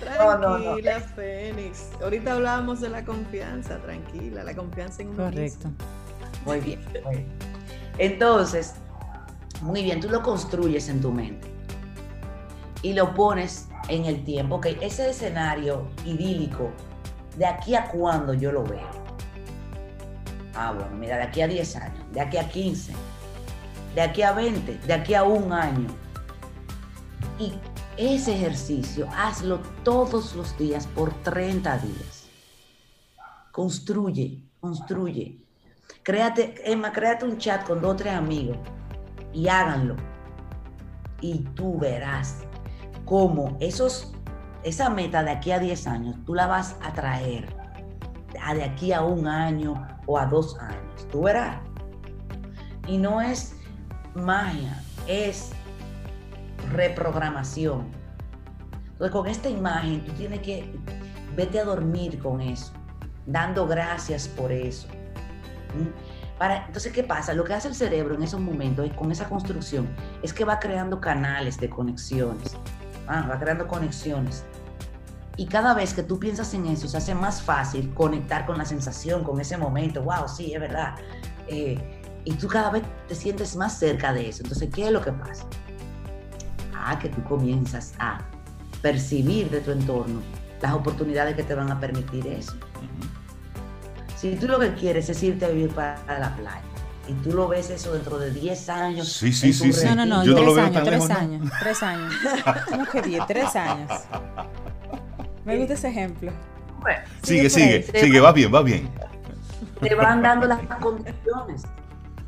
Tranquila, Fénix. Ahorita hablábamos de la confianza, tranquila, la confianza en uno Correcto. Muy bien, Entonces, muy bien, tú lo construyes en tu mente y lo pones en el tiempo. Ok, ese escenario idílico, ¿de aquí a cuándo yo lo veo? Ah, bueno, mira, de aquí a 10 años, de aquí a 15, de aquí a 20, de aquí a un año. Y ese ejercicio, hazlo todos los días por 30 días. Construye, construye. Créate, Emma, créate un chat con dos o tres amigos y háganlo. Y tú verás cómo esos, esa meta de aquí a 10 años, tú la vas a traer a de aquí a un año o a dos años. Tú verás. Y no es magia, es reprogramación. Entonces, con esta imagen, tú tienes que vete a dormir con eso, dando gracias por eso. Para, entonces, ¿qué pasa? Lo que hace el cerebro en esos momentos, con esa construcción, es que va creando canales de conexiones. Ah, va creando conexiones. Y cada vez que tú piensas en eso, se hace más fácil conectar con la sensación, con ese momento. Wow, sí, es verdad. Eh, y tú cada vez te sientes más cerca de eso. Entonces, ¿qué es lo que pasa? Ah, que tú comienzas a percibir de tu entorno las oportunidades que te van a permitir eso. Si tú lo que quieres es irte a vivir para la playa y tú lo ves eso dentro de 10 años. Sí, sí, sí, sí. No, no, no, Yo 3 no años, 3 años, 3 años. ¿Cómo que 10? 3 años. Me gusta ese ejemplo. Bueno, sigue, sigue, sigue, sigue, va bien, va bien. Te van dando las condiciones.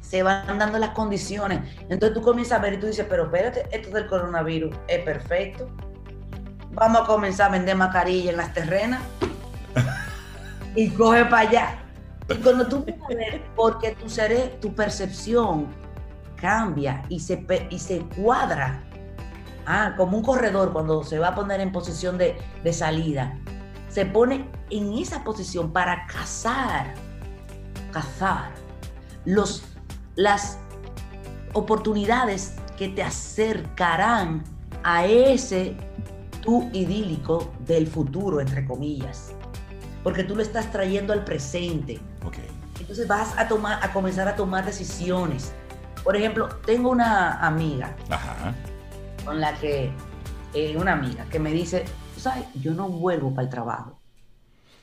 Se van dando las condiciones. Entonces tú comienzas a ver y tú dices, pero espérate, esto del coronavirus es perfecto. Vamos a comenzar a vender mascarillas en las terrenas. y coge para allá. Y cuando tú ves, porque tu cerebro, tu percepción cambia y se, y se cuadra, ah, como un corredor cuando se va a poner en posición de, de salida, se pone en esa posición para cazar, cazar los, las oportunidades que te acercarán a ese tú idílico del futuro, entre comillas. Porque tú lo estás trayendo al presente. Entonces vas a, tomar, a comenzar a tomar decisiones. Por ejemplo, tengo una amiga con la que, eh, una amiga que me dice, ¿sabes? Yo no vuelvo para el trabajo.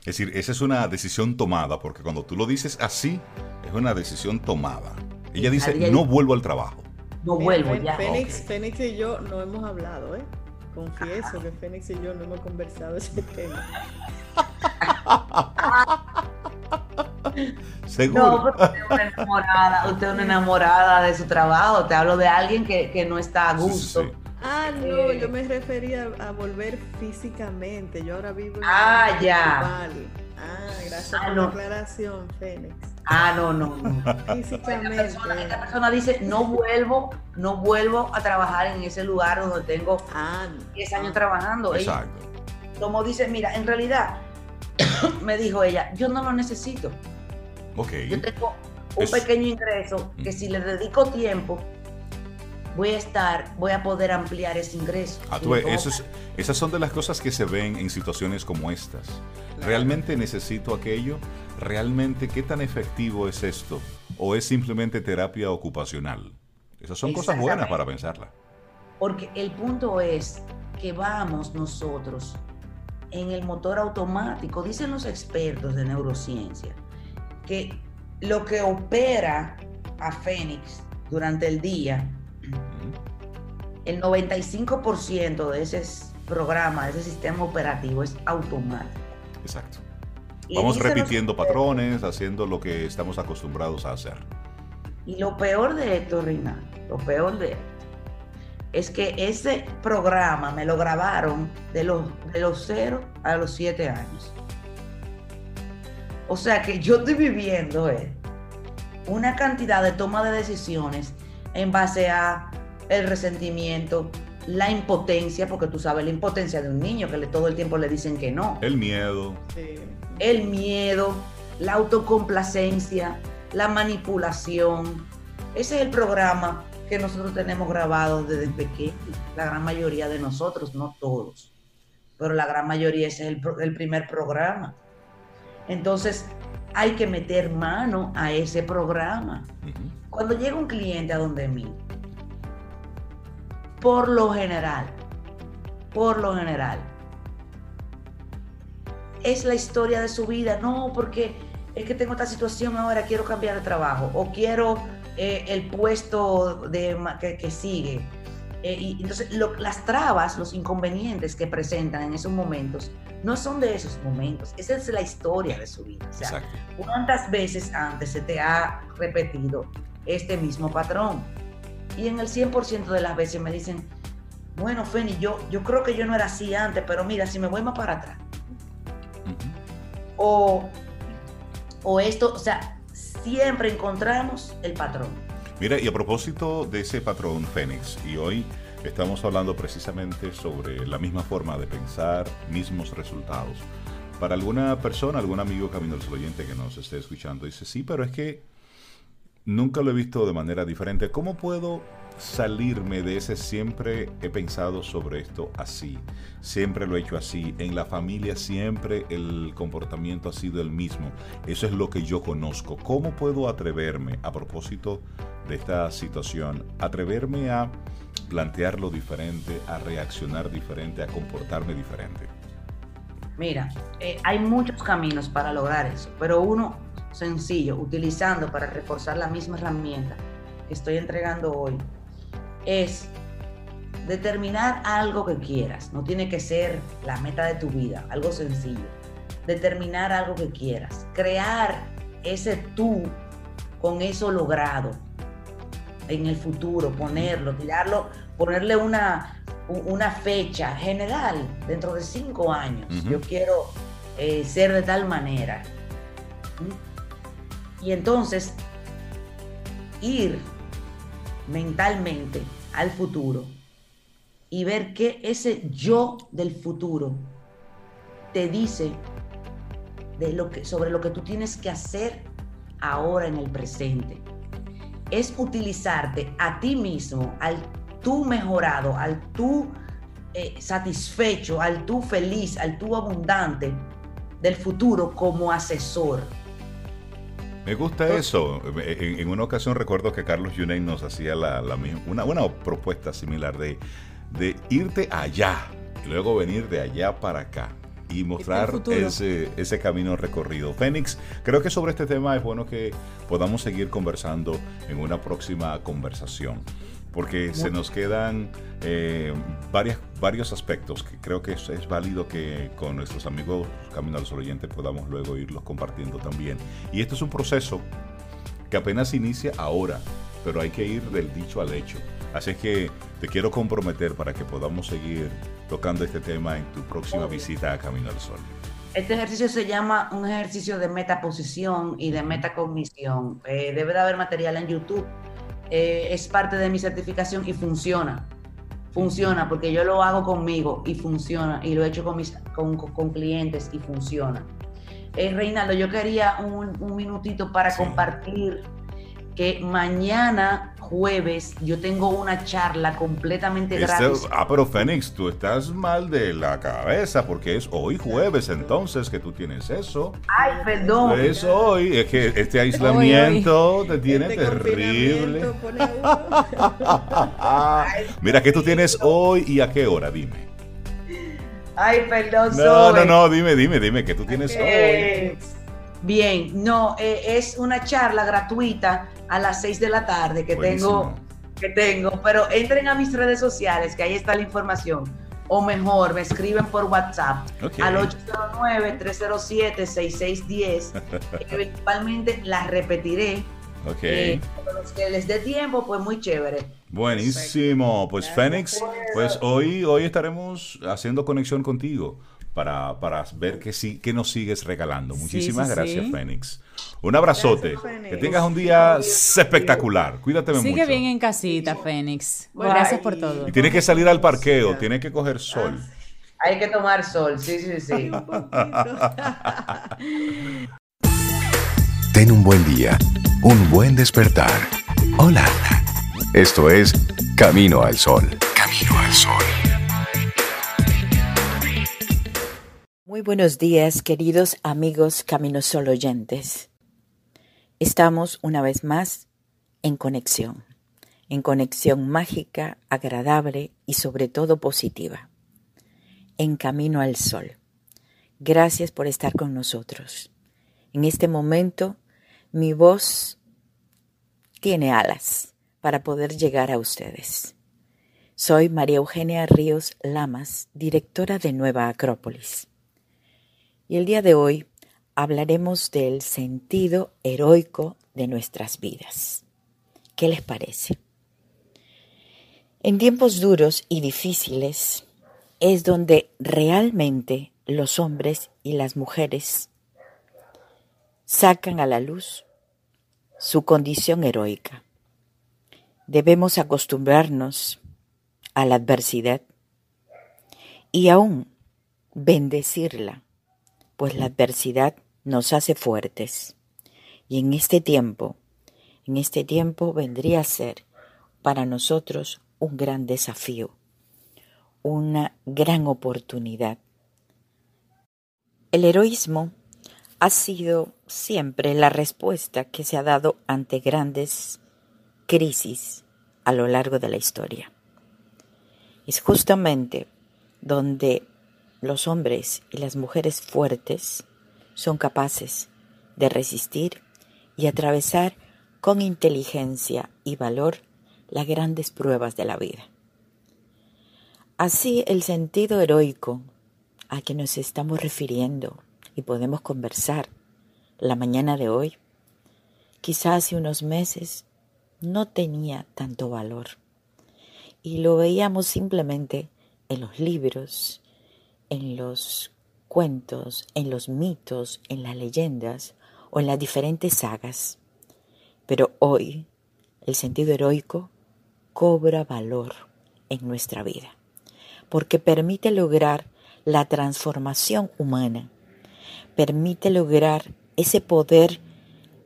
Es decir, esa es una decisión tomada, porque cuando tú lo dices así, es una decisión tomada. Ella dice, no vuelvo al trabajo. No vuelvo ya. Fénix, Fénix y yo no hemos hablado, ¿eh? Confieso que Fénix y yo no hemos conversado ese tema. Seguro. No, usted es una enamorada, usted es una enamorada de su trabajo. Te hablo de alguien que, que no está a gusto. Ah, no, yo me refería a volver físicamente. Yo ahora vivo en Ah, ya. Ah, gracias ah, por la aclaración, Fénix. Ah, no, no, no. Físicamente. Esta persona, dice, no vuelvo, no vuelvo a trabajar en ese lugar donde tengo ah, 10 años trabajando. Exacto. como dice, mira, en realidad, me dijo ella, yo no lo necesito. Ok. Yo tengo un pequeño ingreso que si le dedico tiempo, voy a estar, voy a poder ampliar ese ingreso. Ah, esas son de las cosas que se ven en situaciones como estas. ¿Realmente necesito aquello? ¿Realmente qué tan efectivo es esto? ¿O es simplemente terapia ocupacional? Esas son cosas buenas para pensarla. Porque el punto es que vamos nosotros en el motor automático, dicen los expertos de neurociencia, que lo que opera a Fénix durante el día el 95% de ese programa, de ese sistema operativo es automático. Exacto. Vamos repitiendo patrones, haciendo lo que estamos acostumbrados a hacer. Y lo peor de esto, Rina, lo peor de esto, es que ese programa me lo grabaron de los, de los 0 a los 7 años. O sea que yo estoy viviendo eh, una cantidad de toma de decisiones en base a el resentimiento, la impotencia, porque tú sabes la impotencia de un niño que le, todo el tiempo le dicen que no. El miedo. El miedo, la autocomplacencia, la manipulación. Ese es el programa que nosotros tenemos grabado desde pequeño, la gran mayoría de nosotros, no todos, pero la gran mayoría ese es el, primer programa. Entonces, hay que meter mano a ese programa. Cuando llega un cliente a donde mí por lo general, por lo general, es la historia de su vida. No, porque es que tengo esta situación ahora, quiero cambiar de trabajo o quiero eh, el puesto de, que, sigue. Eh, y entonces las trabas, los inconvenientes que presentan en esos momentos, no son de esos momentos, esa es la historia de su vida. ¿cuántas veces antes se te ha repetido este mismo patrón? Y en el 100% de las veces me dicen, bueno, Feni, yo, yo creo que yo no era así antes, pero mira, si me voy más para atrás. O, o esto, o sea, siempre encontramos el patrón. Mira, y a propósito de ese patrón, Fénix, y hoy estamos hablando precisamente sobre la misma forma de pensar, mismos resultados. Para alguna persona, algún amigo Camino del Oyente que nos esté escuchando, dice, sí, pero es que nunca lo he visto de manera diferente. ¿Cómo puedo salirme de ese siempre he pensado sobre esto así? Siempre lo he hecho así. En la familia siempre el comportamiento ha sido el mismo. Eso es lo que yo conozco. ¿Cómo puedo atreverme a propósito de esta situación? Atreverme a plantearlo diferente, a reaccionar diferente, a comportarme diferente. Mira, eh, hay muchos caminos para lograr eso, pero uno sencillo, utilizando para reforzar la misma herramienta que estoy entregando hoy, es determinar algo que quieras. No tiene que ser la meta de tu vida, algo sencillo. Determinar algo que quieras. Crear ese tú con eso logrado en el futuro, ponerlo, tirarlo, ponerle una, una fecha general dentro de cinco años. Yo quiero eh, ser de tal manera. Y entonces ir mentalmente al futuro y ver que ese yo del futuro te dice de lo que, sobre lo que tú tienes que hacer ahora en el presente. Es utilizarte a ti mismo, al tú mejorado, al tú eh, satisfecho, al tú feliz, al tú abundante del futuro como asesor. Me gusta eso. En, una ocasión recuerdo que Carlos Yunet nos hacía la, una, una, propuesta similar de, de irte allá y luego venir de allá para acá y mostrar ese, ese camino recorrido. Fénix, creo que sobre este tema es bueno que podamos seguir conversando en una próxima conversación porque se nos quedan eh, varias, varios aspectos que creo que es, es, válido que con nuestros amigos Camino al Sol Oyente podamos luego irlos compartiendo también. Y esto es un proceso que apenas inicia ahora, pero hay que ir del dicho al hecho. Así que te quiero comprometer para que podamos seguir tocando este tema en tu próxima visita a Camino al Sol. Este ejercicio se llama un ejercicio de metaposición y de metacognición. Eh, debe de haber material en YouTube eh, es parte de mi certificación y funciona. Funciona porque yo lo hago conmigo y funciona. Y lo he hecho con, mis, con, con clientes y funciona. Eh, Reinaldo, yo quería un, un minutito para compartir que mañana jueves yo tengo una charla completamente este, gratis. Ah, pero Fénix, tú estás mal de la cabeza porque es hoy jueves entonces que tú tienes eso. Ay, perdón. Es hoy, es que este aislamiento te tiene este terrible. Mira, ¿qué tú tienes hoy y a qué hora? Dime. Ay, perdón. No, no, no, dime, dime, dime, ¿qué tú tienes hoy? Bien, no, eh, es una charla gratuita a las 6 de la tarde que tengo, que tengo, pero entren a mis redes sociales, que ahí está la información. O mejor, me escriben por WhatsApp al 809-307-6610. Eventualmente la repetiré. Ok. Eh, los que les dé tiempo, pues muy chévere. Buenísimo. Pues Fénix, pues hoy, hoy estaremos haciendo conexión contigo para, para ver qué, sí, qué nos sigues regalando. Muchísimas gracias, Fénix. Un abrazote. que tengas un día espectacular. Cuídate mucho. Sigue bien en casita, Fénix. Gracias por todo. Y tienes que salir al parqueo, tienes que coger sol. Hay que tomar sol, sí, sí, sí. Ten un buen día, un buen despertar. Hola. Esto es Camino al Sol. Camino al Sol. Muy buenos días, queridos amigos Camino Sol oyentes. Estamos una vez más en conexión, en conexión mágica, agradable y sobre todo positiva, en Camino al Sol. Gracias por estar con nosotros. En este momento, mi voz tiene alas para poder llegar a ustedes. Soy María Eugenia Ríos Lamas, directora de Nueva Acrópolis y el día de hoy hablaremos del sentido heroico de nuestras vidas. ¿Qué les parece? En tiempos duros y difíciles es donde realmente los hombres y las mujeres sacan a la luz su condición heroica. Debemos acostumbrarnos a la adversidad y aún bendecirla pues la adversidad nos hace fuertes. Y en este tiempo, en este tiempo vendría a ser para nosotros un gran desafío, una gran oportunidad. El heroísmo ha sido siempre la respuesta que se ha dado ante grandes crisis a lo largo de la historia. Es justamente donde los hombres y las mujeres fuertes son capaces de resistir y atravesar con inteligencia y valor las grandes pruebas de la vida. Así el sentido heroico a que nos estamos refiriendo y podemos conversar la mañana de hoy, quizás hace unos meses no tenía tanto valor y lo veíamos simplemente en los libros, en los cuentos, en los mitos, en las leyendas o en las diferentes sagas. Pero hoy el sentido heroico cobra valor en nuestra vida, porque permite lograr la transformación humana, permite lograr ese poder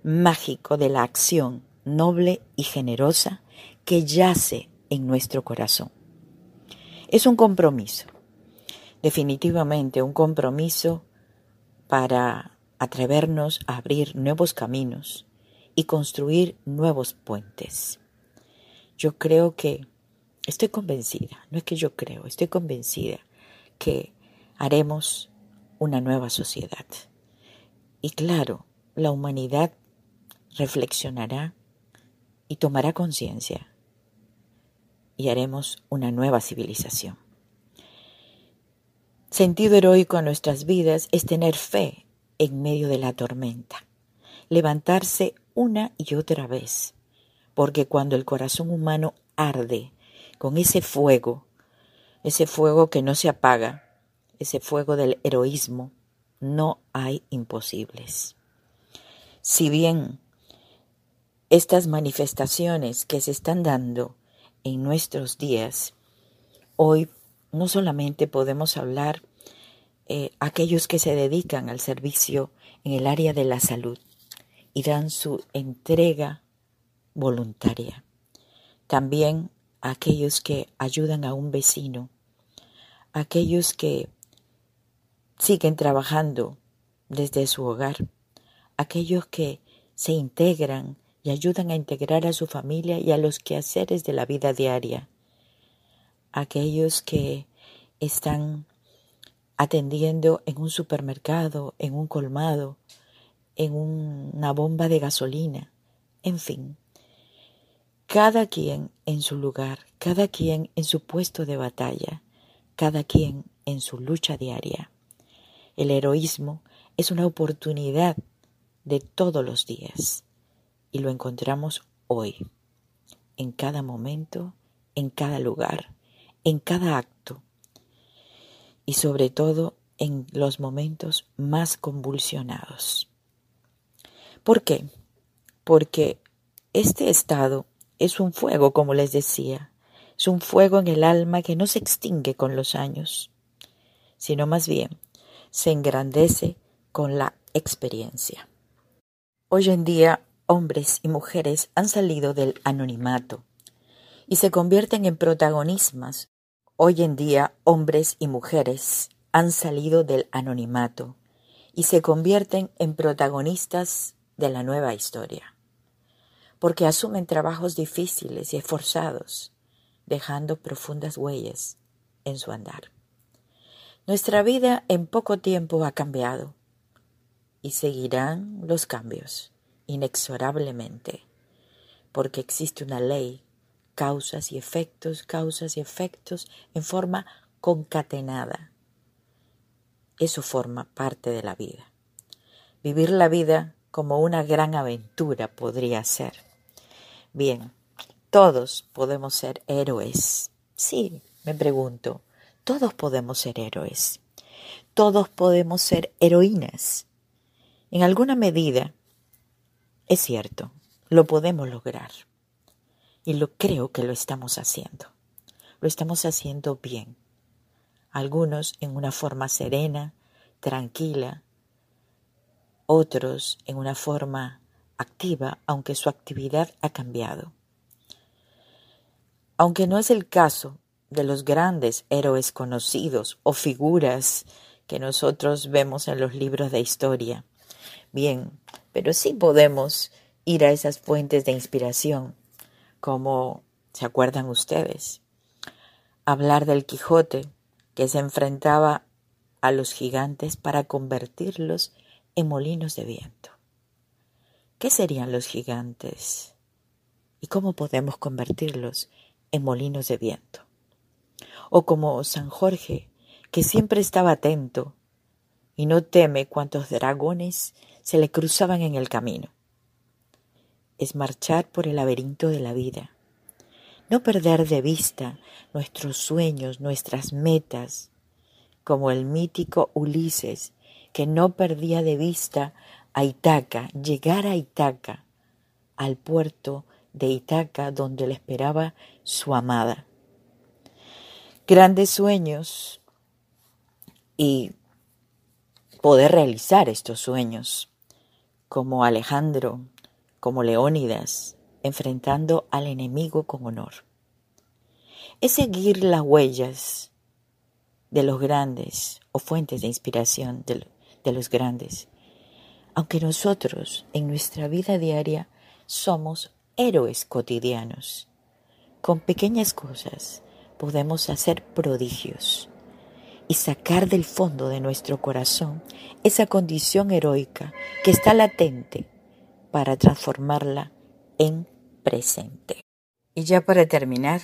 mágico de la acción noble y generosa que yace en nuestro corazón. Es un compromiso, definitivamente un compromiso para atrevernos a abrir nuevos caminos y construir nuevos puentes. Yo creo que, estoy convencida, no es que yo creo, estoy convencida que haremos una nueva sociedad. Y claro, la humanidad reflexionará y tomará conciencia y haremos una nueva civilización. Sentido heroico a nuestras vidas es tener fe en medio de la tormenta, levantarse una y otra vez, porque cuando el corazón humano arde con ese fuego, ese fuego que no se apaga, ese fuego del heroísmo, no hay imposibles. Si bien estas manifestaciones que se están dando en nuestros días, hoy no solamente podemos hablar eh, aquellos que se dedican al servicio en el área de la salud y dan su entrega voluntaria. También aquellos que ayudan a un vecino, aquellos que siguen trabajando desde su hogar, aquellos que se integran y ayudan a integrar a su familia y a los quehaceres de la vida diaria, aquellos que están atendiendo en un supermercado, en un colmado, en una bomba de gasolina, en fin. Cada quien en su lugar, cada quien en su puesto de batalla, cada quien en su lucha diaria. El heroísmo es una oportunidad de todos los días y lo encontramos hoy, en cada momento, en cada lugar, en cada acto y sobre todo en los momentos más convulsionados. ¿Por qué? Porque este estado es un fuego, como les decía, es un fuego en el alma que no se extingue con los años, sino más bien se engrandece con la experiencia. Hoy en día hombres y mujeres han salido del anonimato y se convierten en protagonistas. Hoy en día hombres y mujeres han salido del anonimato y se convierten en protagonistas de la nueva historia, porque asumen trabajos difíciles y esforzados, dejando profundas huellas en su andar. Nuestra vida en poco tiempo ha cambiado y seguirán los cambios inexorablemente, porque existe una ley, causas y efectos, causas y efectos en forma concatenada. Eso forma parte de la vida. Vivir la vida como una gran aventura podría ser. Bien, todos podemos ser héroes. Sí, me pregunto, todos podemos ser héroes. Todos podemos ser heroínas. En alguna medida, es cierto, lo podemos lograr. Y lo creo que lo estamos haciendo. Lo estamos haciendo bien. Algunos en una forma serena, tranquila, otros en una forma activa, aunque su actividad ha cambiado. Aunque no es el caso de los grandes héroes conocidos o figuras que nosotros vemos en los libros de historia, bien, pero sí podemos ir a esas fuentes de inspiración, como se acuerdan ustedes. Hablar del Quijote, que se enfrentaba a los gigantes para convertirlos en molinos de viento. ¿Qué serían los gigantes? ¿Y cómo podemos convertirlos en molinos de viento? O como San Jorge, que siempre estaba atento y no teme cuantos dragones se le cruzaban en el camino. Es marchar por el laberinto de la vida, no perder de vista nuestros sueños, nuestras metas, como el mítico Ulises, que no perdía de vista a Itaca, llegar a Itaca, al puerto de Itaca donde le esperaba su amada. Grandes sueños y poder realizar estos sueños, como Alejandro, como Leónidas, enfrentando al enemigo con honor. Es seguir las huellas de los grandes o fuentes de inspiración de, de los grandes, aunque nosotros en nuestra vida diaria somos héroes cotidianos. Con pequeñas cosas podemos hacer prodigios y sacar del fondo de nuestro corazón esa condición heroica que está latente para transformarla en presente. Y ya para terminar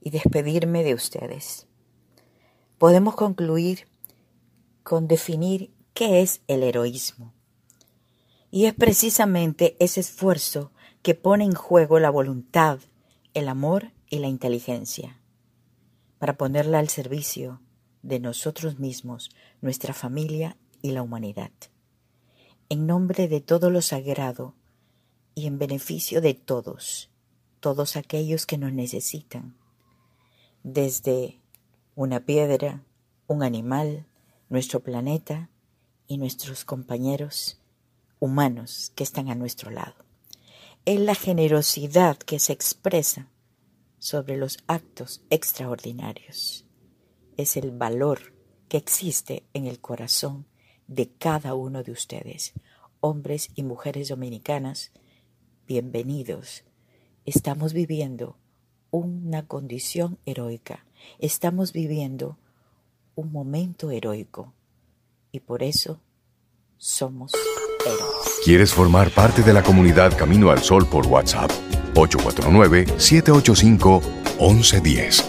y despedirme de ustedes, podemos concluir con definir qué es el heroísmo. Y es precisamente ese esfuerzo que pone en juego la voluntad, el amor y la inteligencia, para ponerla al servicio de nosotros mismos, nuestra familia y la humanidad. En nombre de todo lo sagrado y en beneficio de todos, todos aquellos que nos necesitan, desde una piedra, un animal, nuestro planeta y nuestros compañeros humanos que están a nuestro lado. Es la generosidad que se expresa sobre los actos extraordinarios es el valor que existe en el corazón de cada uno de ustedes, hombres y mujeres dominicanas, bienvenidos. Estamos viviendo una condición heroica, estamos viviendo un momento heroico y por eso somos héroes. ¿Quieres formar parte de la comunidad Camino al Sol por WhatsApp? 849-785-1110.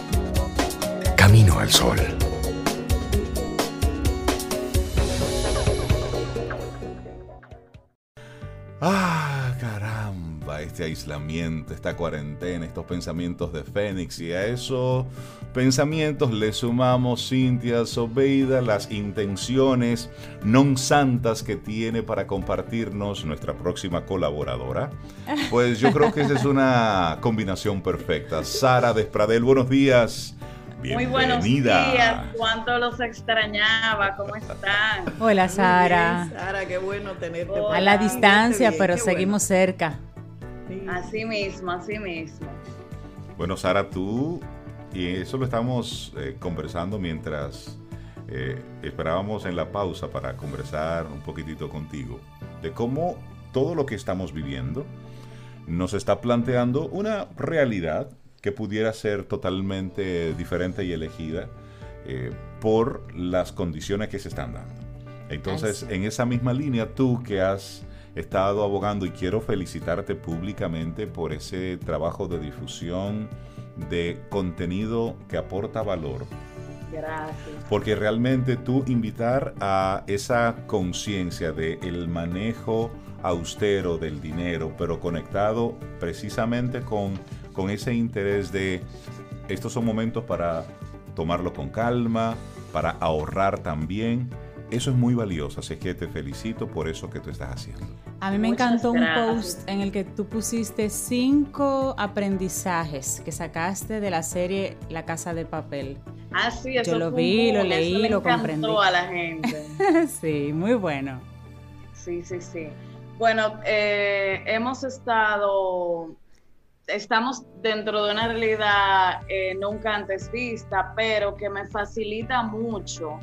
Camino al Sol. Este aislamiento, esta cuarentena, estos pensamientos de Fénix y a esos pensamientos le sumamos Cintia Sobeida las intenciones non santas que tiene para compartirnos nuestra próxima colaboradora. Pues yo creo que esa es una combinación perfecta. Sara Despradel, buenos días. Muy buenos días, cuánto los extrañaba, ¿cómo están? Hola Sara. Sara, qué bueno tenerte. A la distancia, pero seguimos cerca. Así mismo, así mismo. Bueno, Sara, tú, y eso lo estamos eh, conversando mientras eh, esperábamos en la pausa para conversar un poquitito contigo, de cómo todo lo que estamos viviendo nos está planteando una realidad que pudiera ser totalmente diferente y elegida eh, por las condiciones que se están dando. Entonces, en esa misma línea, tú que has estado abogando y quiero felicitarte públicamente por ese trabajo de difusión de contenido que aporta valor. Gracias. Porque realmente tú invitar a esa conciencia del el manejo austero del dinero, pero conectado precisamente con con ese interés de estos son momentos para tomarlo con calma, para ahorrar también. Eso es muy valioso, así que te felicito por eso que tú estás haciendo. A mí me encantó un post en el que tú pusiste cinco aprendizajes que sacaste de la serie La Casa de Papel. Ah, sí, eso Yo lo vi, lo leí, lo comprendí. a la gente. sí, muy bueno. Sí, sí, sí. Bueno, eh, hemos estado estamos dentro de una realidad eh, nunca antes vista, pero que me facilita mucho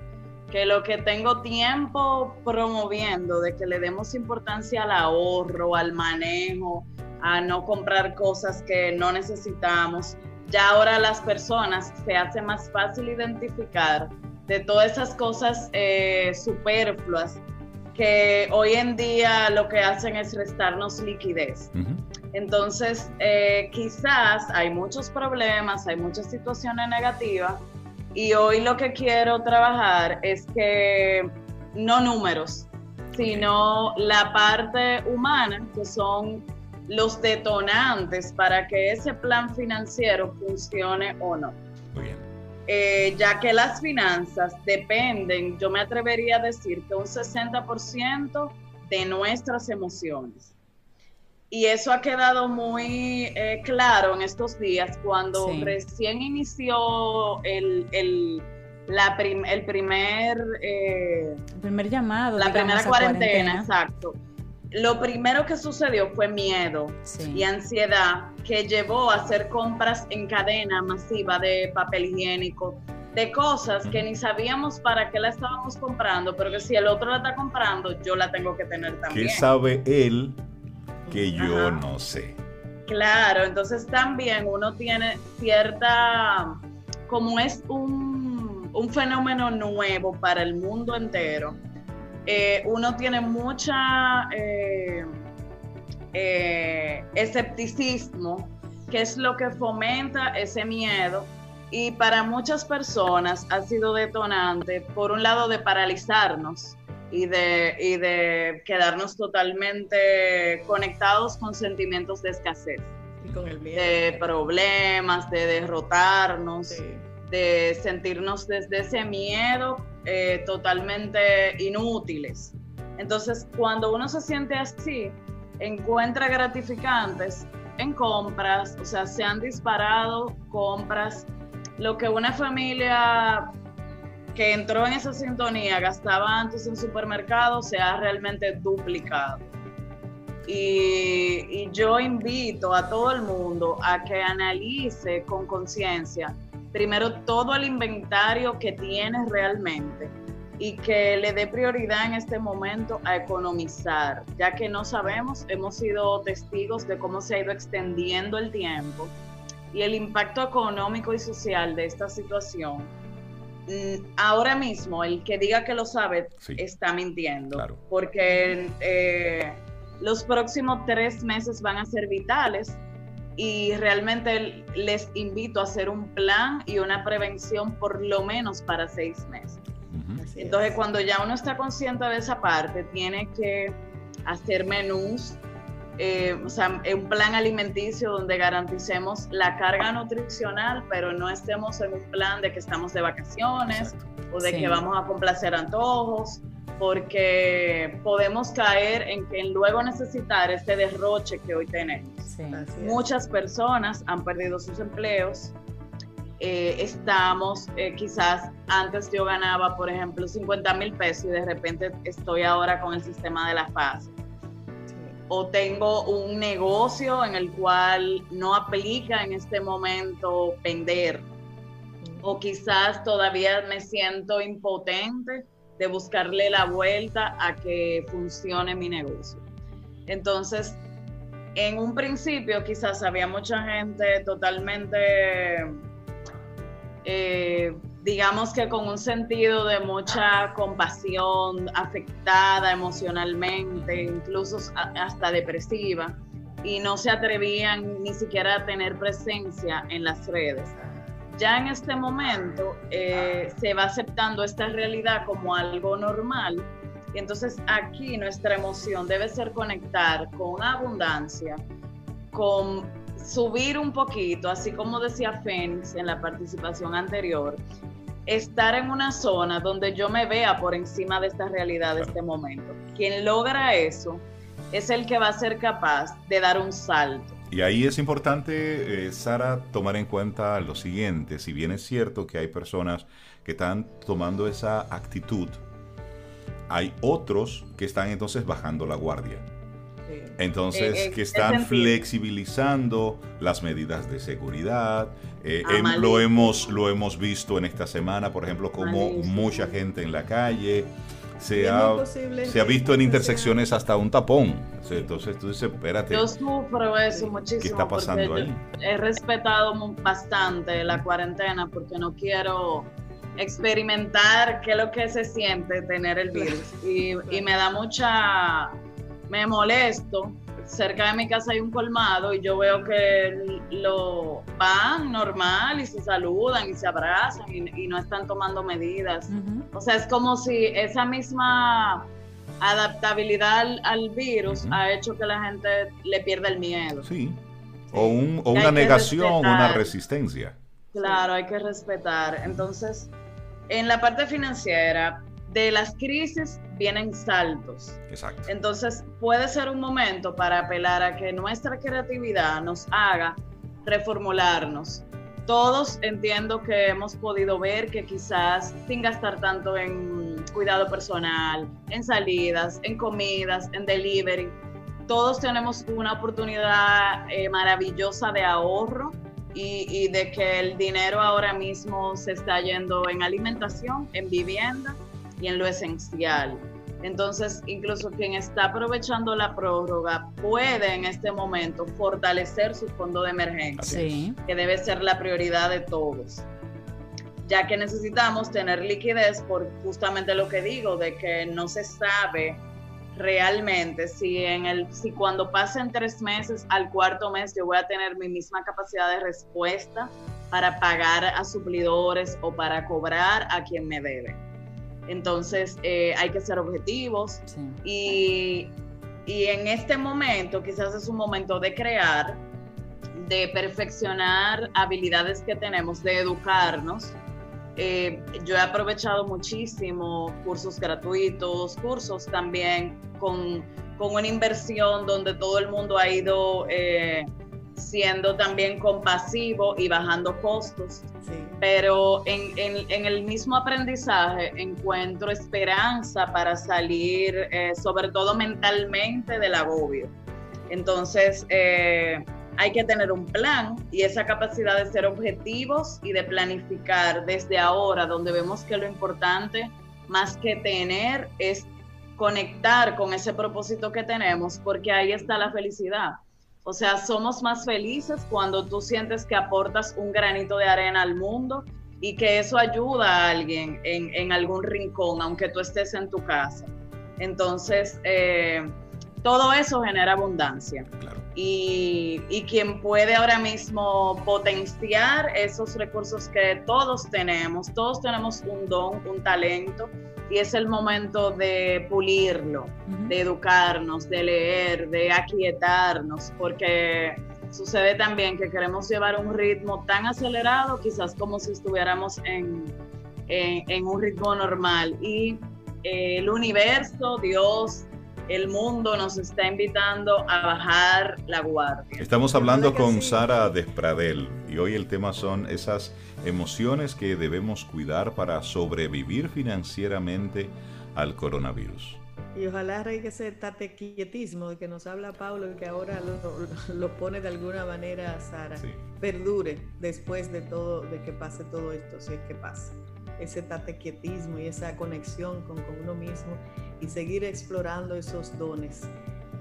que lo que tengo tiempo promoviendo, de que le demos importancia al ahorro, al manejo, a no comprar cosas que no necesitamos, ya ahora las personas se hace más fácil identificar de todas esas cosas eh, superfluas que hoy en día lo que hacen es restarnos liquidez. Entonces, eh, quizás hay muchos problemas, hay muchas situaciones negativas y hoy lo que quiero trabajar es que no números, sino la parte humana, que son los detonantes para que ese plan financiero funcione o no. Muy bien. Eh, ya que las finanzas dependen, yo me atrevería a decir que un 60% de nuestras emociones. Y eso ha quedado muy eh, claro en estos días cuando recién inició la el primer... Eh, el primer llamado. La primera cuarentena, exacto. Lo primero que sucedió fue miedo y ansiedad que llevó a hacer compras en cadena masiva de papel higiénico, de cosas que ni sabíamos para qué la estábamos comprando, pero que si el otro la está comprando, yo la tengo que tener también. ¿Qué sabe él que yo no sé? Claro, entonces también uno tiene cierta, como es un, un fenómeno nuevo para el mundo entero, eh, uno tiene mucha eh, eh, escepticismo, que es lo que fomenta ese miedo y para muchas personas ha sido detonante, por un lado, de paralizarnos y de, y de quedarnos totalmente conectados con sentimientos de escasez, de problemas, de derrotarnos, de sentirnos desde ese miedo eh, totalmente inútiles. Entonces, cuando uno se siente así, encuentra gratificantes en compras, o sea, se han disparado compras, lo que una familia que entró en esa sintonía gastaba antes en supermercados se ha realmente duplicado. Y, y, yo invito a todo el mundo a que analice con conciencia primero todo el inventario que tienes realmente y que le dé prioridad en este momento a economizar, ya que no sabemos, hemos sido testigos de cómo se ha ido extendiendo el tiempo y el impacto económico y social de esta situación. Mm, ahora mismo, el que diga que lo sabe está mintiendo, porque eh, los próximos tres meses van a ser vitales y realmente les invito a hacer un plan y una prevención por lo menos para seis meses. Entonces, cuando ya uno está consciente de esa parte, tiene que hacer menús, eh, o sea, un plan alimenticio donde garanticemos la carga nutricional, pero no estemos en un plan de que estamos de vacaciones o de que vamos a complacer antojos, porque podemos caer en que luego necesitar este derroche que hoy tenemos. Muchas personas han perdido sus empleos. Eh, estamos, eh, quizás antes yo ganaba, por ejemplo, 50 mil pesos y de repente estoy ahora con el sistema de la fase. O tengo un negocio en el cual no aplica en este momento vender. O quizás todavía me siento impotente de buscarle la vuelta a que funcione mi negocio. Entonces, en un principio quizás había mucha gente totalmente, eh, digamos que con un sentido de mucha compasión, afectada emocionalmente, incluso hasta depresiva, y no se atrevían ni siquiera a tener presencia en las redes. Ya en este momento eh, se va aceptando esta realidad como algo normal y entonces aquí nuestra emoción debe ser conectar con abundancia, con subir un poquito, así como decía Fénix en la participación anterior, estar en una zona donde yo me vea por encima de esta realidad de este momento. Quien logra eso es el que va a ser capaz de dar un salto. Y ahí es importante, eh, Sara, tomar en cuenta lo siguiente, si bien es cierto que hay personas que están tomando esa actitud hay otros que están entonces bajando la guardia. Entonces, eh, eh, que están flexibilizando las medidas de seguridad. Eh, ah, lo, hemos, lo hemos visto en esta semana, por ejemplo, como mucha gente en la calle. Se ha, se ha visto en intersecciones hasta un tapón. Entonces tú dices, espérate. Yo sufro eso muchísimo. ¿Qué está pasando ahí? He respetado bastante la cuarentena porque no quiero experimentar qué es lo que se siente tener el virus. Y, me da mucha, me molesto. Cerca de mi casa hay un colmado y yo veo que lo van normal y se saludan y se abrazan y, no están tomando medidas. O sea, es como si esa misma adaptabilidad al, virus ha hecho que la gente le pierda el miedo. Sí. O, un, o una negación, una resistencia. Claro, hay que respetar. Entonces, en la parte financiera, de las crisis vienen saltos. Exacto. Entonces, puede ser un momento para apelar a que nuestra creatividad nos haga reformularnos, todos entiendo que hemos podido ver que quizás sin gastar tanto en cuidado personal, en salidas, en comidas, en delivery, todos tenemos una oportunidad eh, maravillosa de ahorro y, y, de que el dinero ahora mismo se está yendo en alimentación, en vivienda y en lo esencial. Entonces, incluso quien está aprovechando la prórroga puede en este momento fortalecer su fondo de emergencia, que debe ser la prioridad de todos, ya que necesitamos tener liquidez por justamente lo que digo, de que no se sabe realmente si en el si cuando pasen tres meses al cuarto mes yo voy a tener mi misma capacidad de respuesta para pagar a suplidores o para cobrar a quien me debe. Entonces eh, hay que ser objetivos y, y en este momento quizás es un momento de crear, de perfeccionar habilidades que tenemos, de educarnos. Eh, yo he aprovechado muchísimo cursos gratuitos, cursos también con, con, una inversión donde todo el mundo ha ido eh, siendo también compasivo y bajando costos. Pero en, en, el mismo aprendizaje encuentro esperanza para salir, eh, sobre todo mentalmente, del agobio. Entonces, eh, hay que tener un plan y esa capacidad de ser objetivos y de planificar desde ahora, donde vemos que lo importante, más que tener, es conectar con ese propósito que tenemos, porque ahí está la felicidad o sea, somos más felices cuando tú sientes que aportas un granito de arena al mundo y que eso ayuda a alguien en, algún rincón, aunque tú estés en tu casa. Entonces, eh, todo eso genera abundancia. Y, y, quien puede ahora mismo potenciar esos recursos que todos tenemos, todos tenemos un don, un talento, y es el momento de pulirlo, de educarnos, de leer, de aquietarnos, porque sucede también que queremos llevar un ritmo tan acelerado, quizás como si estuviéramos en, en, un ritmo normal. Y eh, el universo, Dios, el mundo nos está invitando a bajar la guardia. Estamos hablando con Sara Despradel y hoy el tema son esas emociones que debemos cuidar para sobrevivir financieramente al coronavirus. Y ojalá que ese tatequietismo de que nos habla Pablo y que ahora lo, pone de alguna manera Sara, perdure después de todo, de que pase todo esto, si es que pasa. Ese tatequietismo y esa conexión con, con uno mismo y seguir explorando esos dones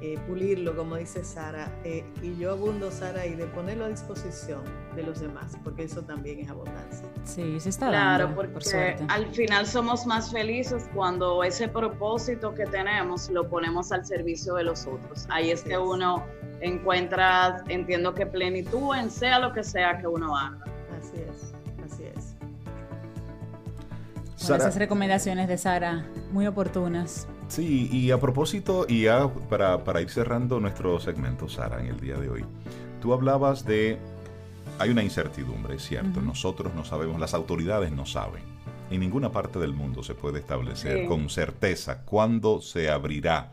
eh, pulirlo, como dice Sara, eh, y yo abundo, Sara, y de ponerlo a disposición de los demás, porque eso también es abundancia. Sí, se está claro, dando, porque al final somos más felices cuando ese propósito que tenemos lo ponemos al servicio de los otros. Ahí es que uno encuentra, entiendo que plenitud en sea lo que sea que uno haga. Así es. Esas recomendaciones de Sara, muy oportunas. Sí, y a propósito, y ya para, para ir cerrando nuestro segmento, Sara, en el día de hoy, tú hablabas de, hay una incertidumbre, es cierto, nosotros no sabemos, las autoridades no saben. En ninguna parte del mundo se puede establecer con certeza cuándo se abrirá,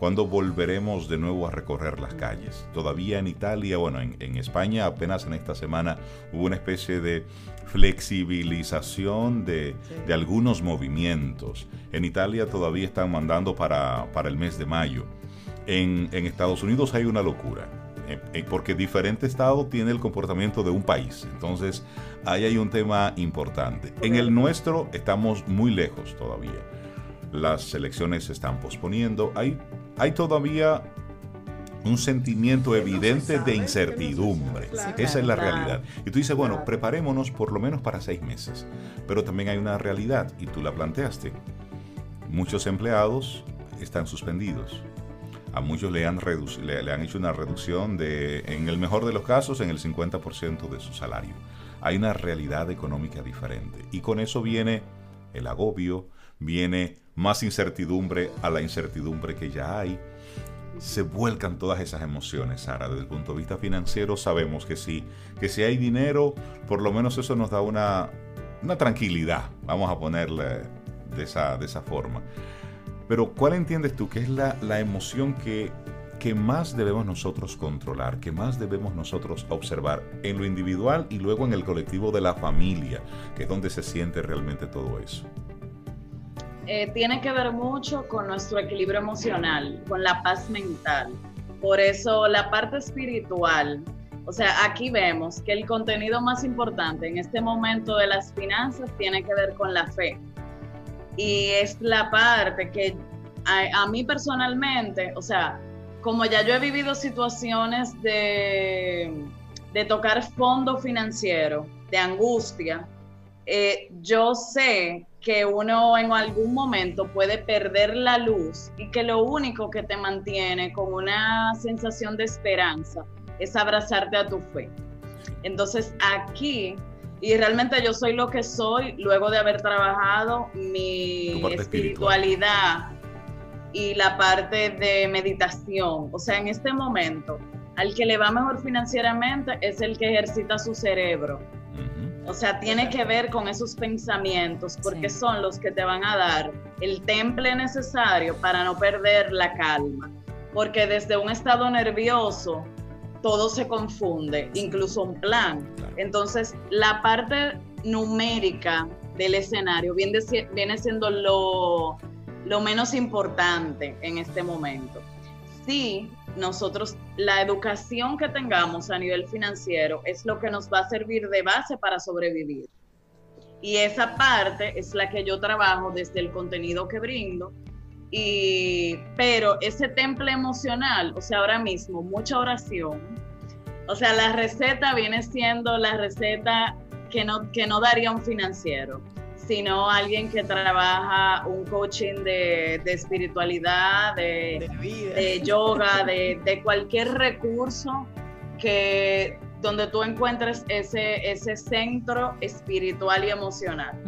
cuándo volveremos de nuevo a recorrer las calles. Todavía en Italia, bueno, en, en España apenas en esta semana hubo una especie de flexibilización de, algunos movimientos. En Italia todavía están mandando para, el mes de mayo. En, Estados Unidos hay una locura, eh, eh, porque diferente estado tiene el comportamiento de un país. Entonces, ahí hay un tema importante. En el nuestro estamos muy lejos todavía. Las elecciones se están posponiendo. Hay, hay todavía un sentimiento evidente de incertidumbre. Esa es la realidad. Y tú dices, bueno, preparémonos por lo menos para seis meses. Pero también hay una realidad, y tú la planteaste. Muchos empleados están suspendidos. A muchos le han, le, han hecho una reducción de, en el mejor de los casos, en el 50% de su salario. Hay una realidad económica diferente. Y con eso viene el agobio, viene más incertidumbre a la incertidumbre que ya hay se vuelcan todas esas emociones, Sara. Desde el punto de vista financiero sabemos que sí, que si hay dinero, por lo menos eso nos da una, una tranquilidad, vamos a ponerle de esa, de esa forma. Pero ¿cuál entiendes tú que es la, la emoción que que más debemos nosotros controlar, que más debemos nosotros observar en lo individual y luego en el colectivo de la familia, que es donde se siente realmente todo eso? Eh, tiene que ver mucho con nuestro equilibrio emocional, con la paz mental. Por eso la parte espiritual, o sea, aquí vemos que el contenido más importante en este momento de las finanzas tiene que ver con la fe. Y es la parte que a, mí personalmente, o sea, como ya yo he vivido situaciones de, de tocar fondo financiero, de angustia, eh, yo sé que uno en algún momento puede perder la luz y que lo único que te mantiene con una sensación de esperanza es abrazarte a tu fe. Entonces aquí, y realmente yo soy lo que soy luego de haber trabajado mi espiritualidad y la parte de meditación. O sea, en este momento, al que le va mejor financieramente es el que ejercita su cerebro. O sea, tiene que ver con esos pensamientos, porque son los que te van a dar el temple necesario para no perder la calma. Porque desde un estado nervioso todo se confunde, incluso un plan. Entonces, la parte numérica del escenario viene, viene siendo lo, lo menos importante en este momento. Sí, nosotros, la educación que tengamos a nivel financiero es lo que nos va a servir de base para sobrevivir. Y esa parte es la que yo trabajo desde el contenido que brindo y, pero ese temple emocional, o sea, ahora mismo, mucha oración. O sea, la receta viene siendo la receta que no, que no daría un financiero, sino alguien que trabaja un coaching de, espiritualidad, de, yoga, de, cualquier recurso que donde tú encuentres ese, ese centro espiritual y emocional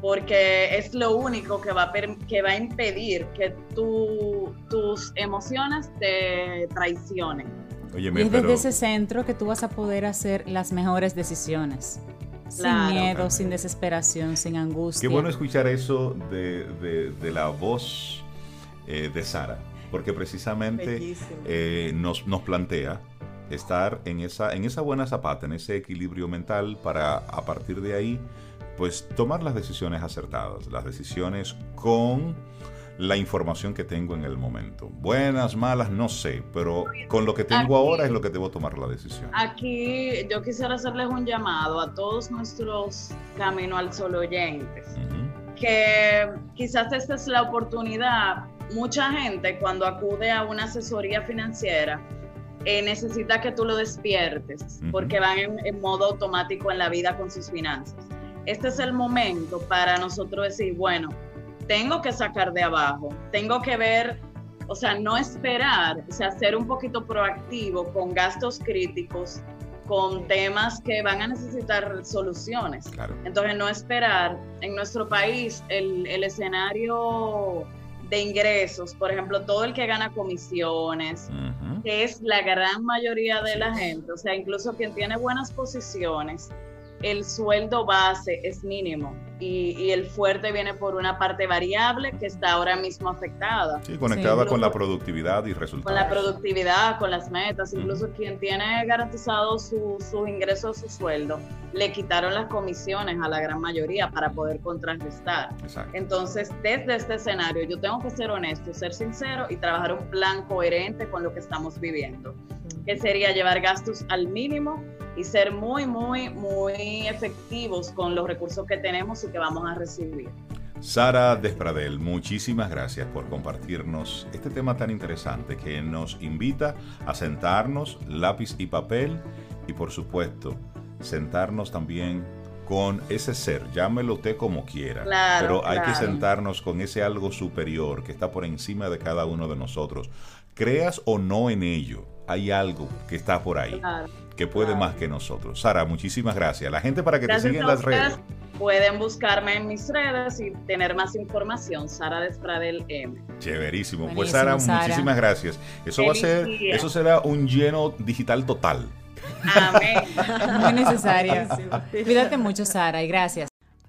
porque es lo único que va a, que va a impedir que tus emociones te traicionen. y es desde ese centro que tú vas a poder hacer las mejores decisiones. Sin miedo, sin desesperación, sin angustia. Qué bueno escuchar eso de, de, la voz eh, de Sara, porque precisamente eh, nos, nos plantea estar en esa, en esa buena zapata, en ese equilibrio mental para a partir de ahí pues tomar las decisiones acertadas, las decisiones con la información que tengo en el momento. Buenas, malas, no sé, pero con lo que tengo ahora es lo que debo tomar la decisión. Aquí yo quisiera hacerles un llamado a todos nuestros Camino al Sol oyentes, que quizás esta es la oportunidad. Mucha gente cuando acude a una asesoría financiera eh, necesita que tú lo despiertes, porque van en modo automático en la vida con sus finanzas este es el momento para nosotros decir, bueno, tengo que sacar de abajo, tengo que ver, o sea, no esperar, o sea, ser un poquito proactivo con gastos críticos, con temas que van a necesitar soluciones. Entonces, no esperar. En nuestro país, el, escenario de ingresos, por ejemplo, todo el que gana comisiones, que es la gran mayoría de la gente, o sea, incluso quien tiene buenas posiciones, el sueldo base es mínimo y, el fuerte viene por una parte variable que está ahora mismo afectada. Sí, conectada con la productividad y resultados. Con la productividad, con las metas, incluso quien tiene garantizado sus su ingresos, su sueldo, le quitaron las comisiones a la gran mayoría para poder contrarrestar. Entonces, desde este escenario, yo tengo que ser honesto, ser sincero y trabajar un plan coherente con lo que estamos viviendo, que sería llevar gastos al mínimo y ser muy, muy, muy efectivos con los recursos que tenemos y que vamos a recibir. Sara Despradel, muchísimas gracias por compartirnos este tema tan interesante que nos invita a sentarnos lápiz y papel y por supuesto sentarnos también con ese ser, llámelo usted como quiera, pero hay que sentarnos con ese algo superior que está por encima de cada uno de nosotros. Creas o no en ello, hay algo que está por ahí que puede más que nosotros. Sara, muchísimas gracias. La gente para que te siga en las redes. Pueden buscarme en mis redes y tener más información. Sara Despradel M. Chéverísimo. Pues Sara, muchísimas gracias. Eso va a ser, eso será un lleno digital total. Amén. Muy necesario. Cuídate mucho, Sara, y gracias.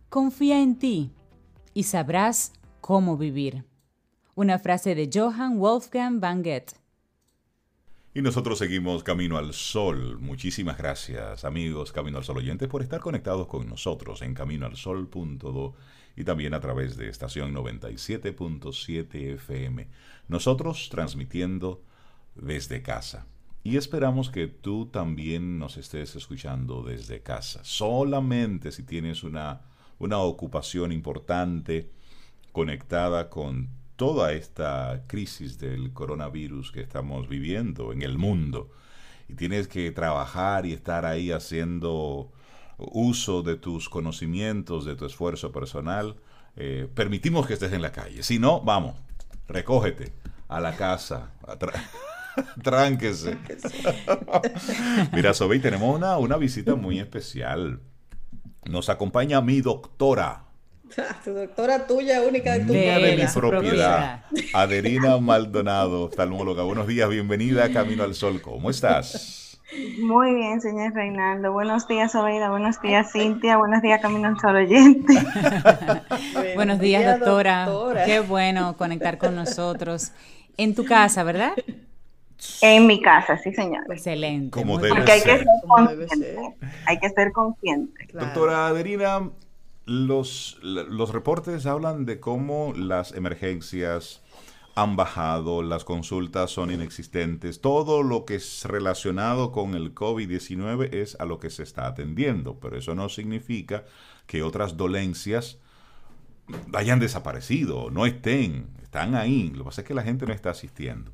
Confía en ti y sabrás cómo vivir. Una frase de Johann Wolfgang van Goethe. Y nosotros seguimos Camino al Sol. Muchísimas gracias, amigos Camino al Sol oyentes, por estar conectados con nosotros en caminoalsol.do y también a través de estación 97.7 FM. Nosotros transmitiendo desde casa. Y esperamos que tú también nos estés escuchando desde casa. Solamente si tienes una, una ocupación importante conectada con toda esta crisis del coronavirus que estamos viviendo en el mundo y tienes que trabajar y estar ahí haciendo uso de tus conocimientos, de tu esfuerzo personal, eh, permitimos que estés en la calle. Si no, vamos, recógete a la casa, tránquese. Mira, Sobe, tenemos una, una visita muy especial. Nos acompaña mi doctora, tu doctora tuya, única de tu de mi propiedad. Adelina Maldonado, oftalmóloga. Buenos días, bienvenida a Camino al Sol. ¿Cómo estás? Muy bien, señor Reinaldo. Buenos días, Obeida. Buenos días, Cintia. Buenos días, Camino al Sol oyente. Buenos días, doctora. Qué bueno conectar con nosotros. En tu casa, ¿verdad? En mi casa, sí, señor. Excelente. Como debe Porque hay que ser consciente. Hay que ser consciente. Doctora Adelina, los, los reportes hablan de cómo las emergencias han bajado, las consultas son inexistentes, todo lo que es relacionado con el COVID-19 es a lo que se está atendiendo, pero eso no significa que otras dolencias hayan desaparecido, no estén, están ahí, lo que pasa es que la gente no está asistiendo.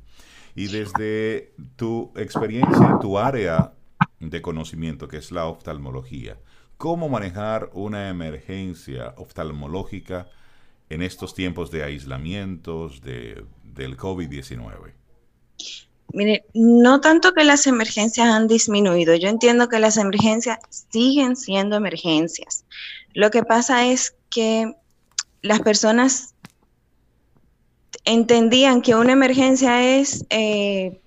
Y desde tu experiencia, tu área de conocimiento, que es la oftalmología, cómo manejar una emergencia oftalmológica en estos tiempos de aislamientos de, del COVID-19? Mire, no tanto que las emergencias han disminuido, yo entiendo que las emergencias siguen siendo emergencias. Lo que pasa es que las personas entendían que una emergencia es eh,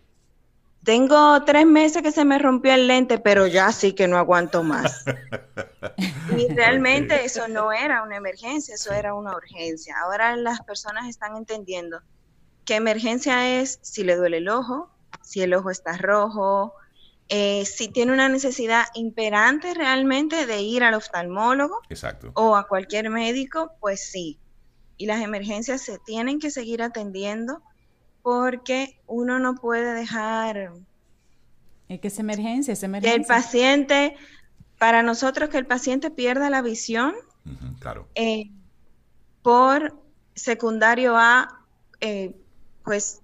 tengo tres meses que se me rompió el lente, pero ya sí que no aguanto más. y realmente eso no era una emergencia, eso era una urgencia. Ahora las personas están entendiendo que emergencia es si le duele el ojo, si el ojo está rojo, eh, si tiene una necesidad imperante realmente de ir al oftalmólogo Exacto. o a cualquier médico, pues sí. Y las emergencias se tienen que seguir atendiendo porque uno no puede dejar... Es que es emergencia, es emergencia. Que el paciente, para nosotros que el paciente pierda la visión, claro. Eh, por secundario a, eh, pues,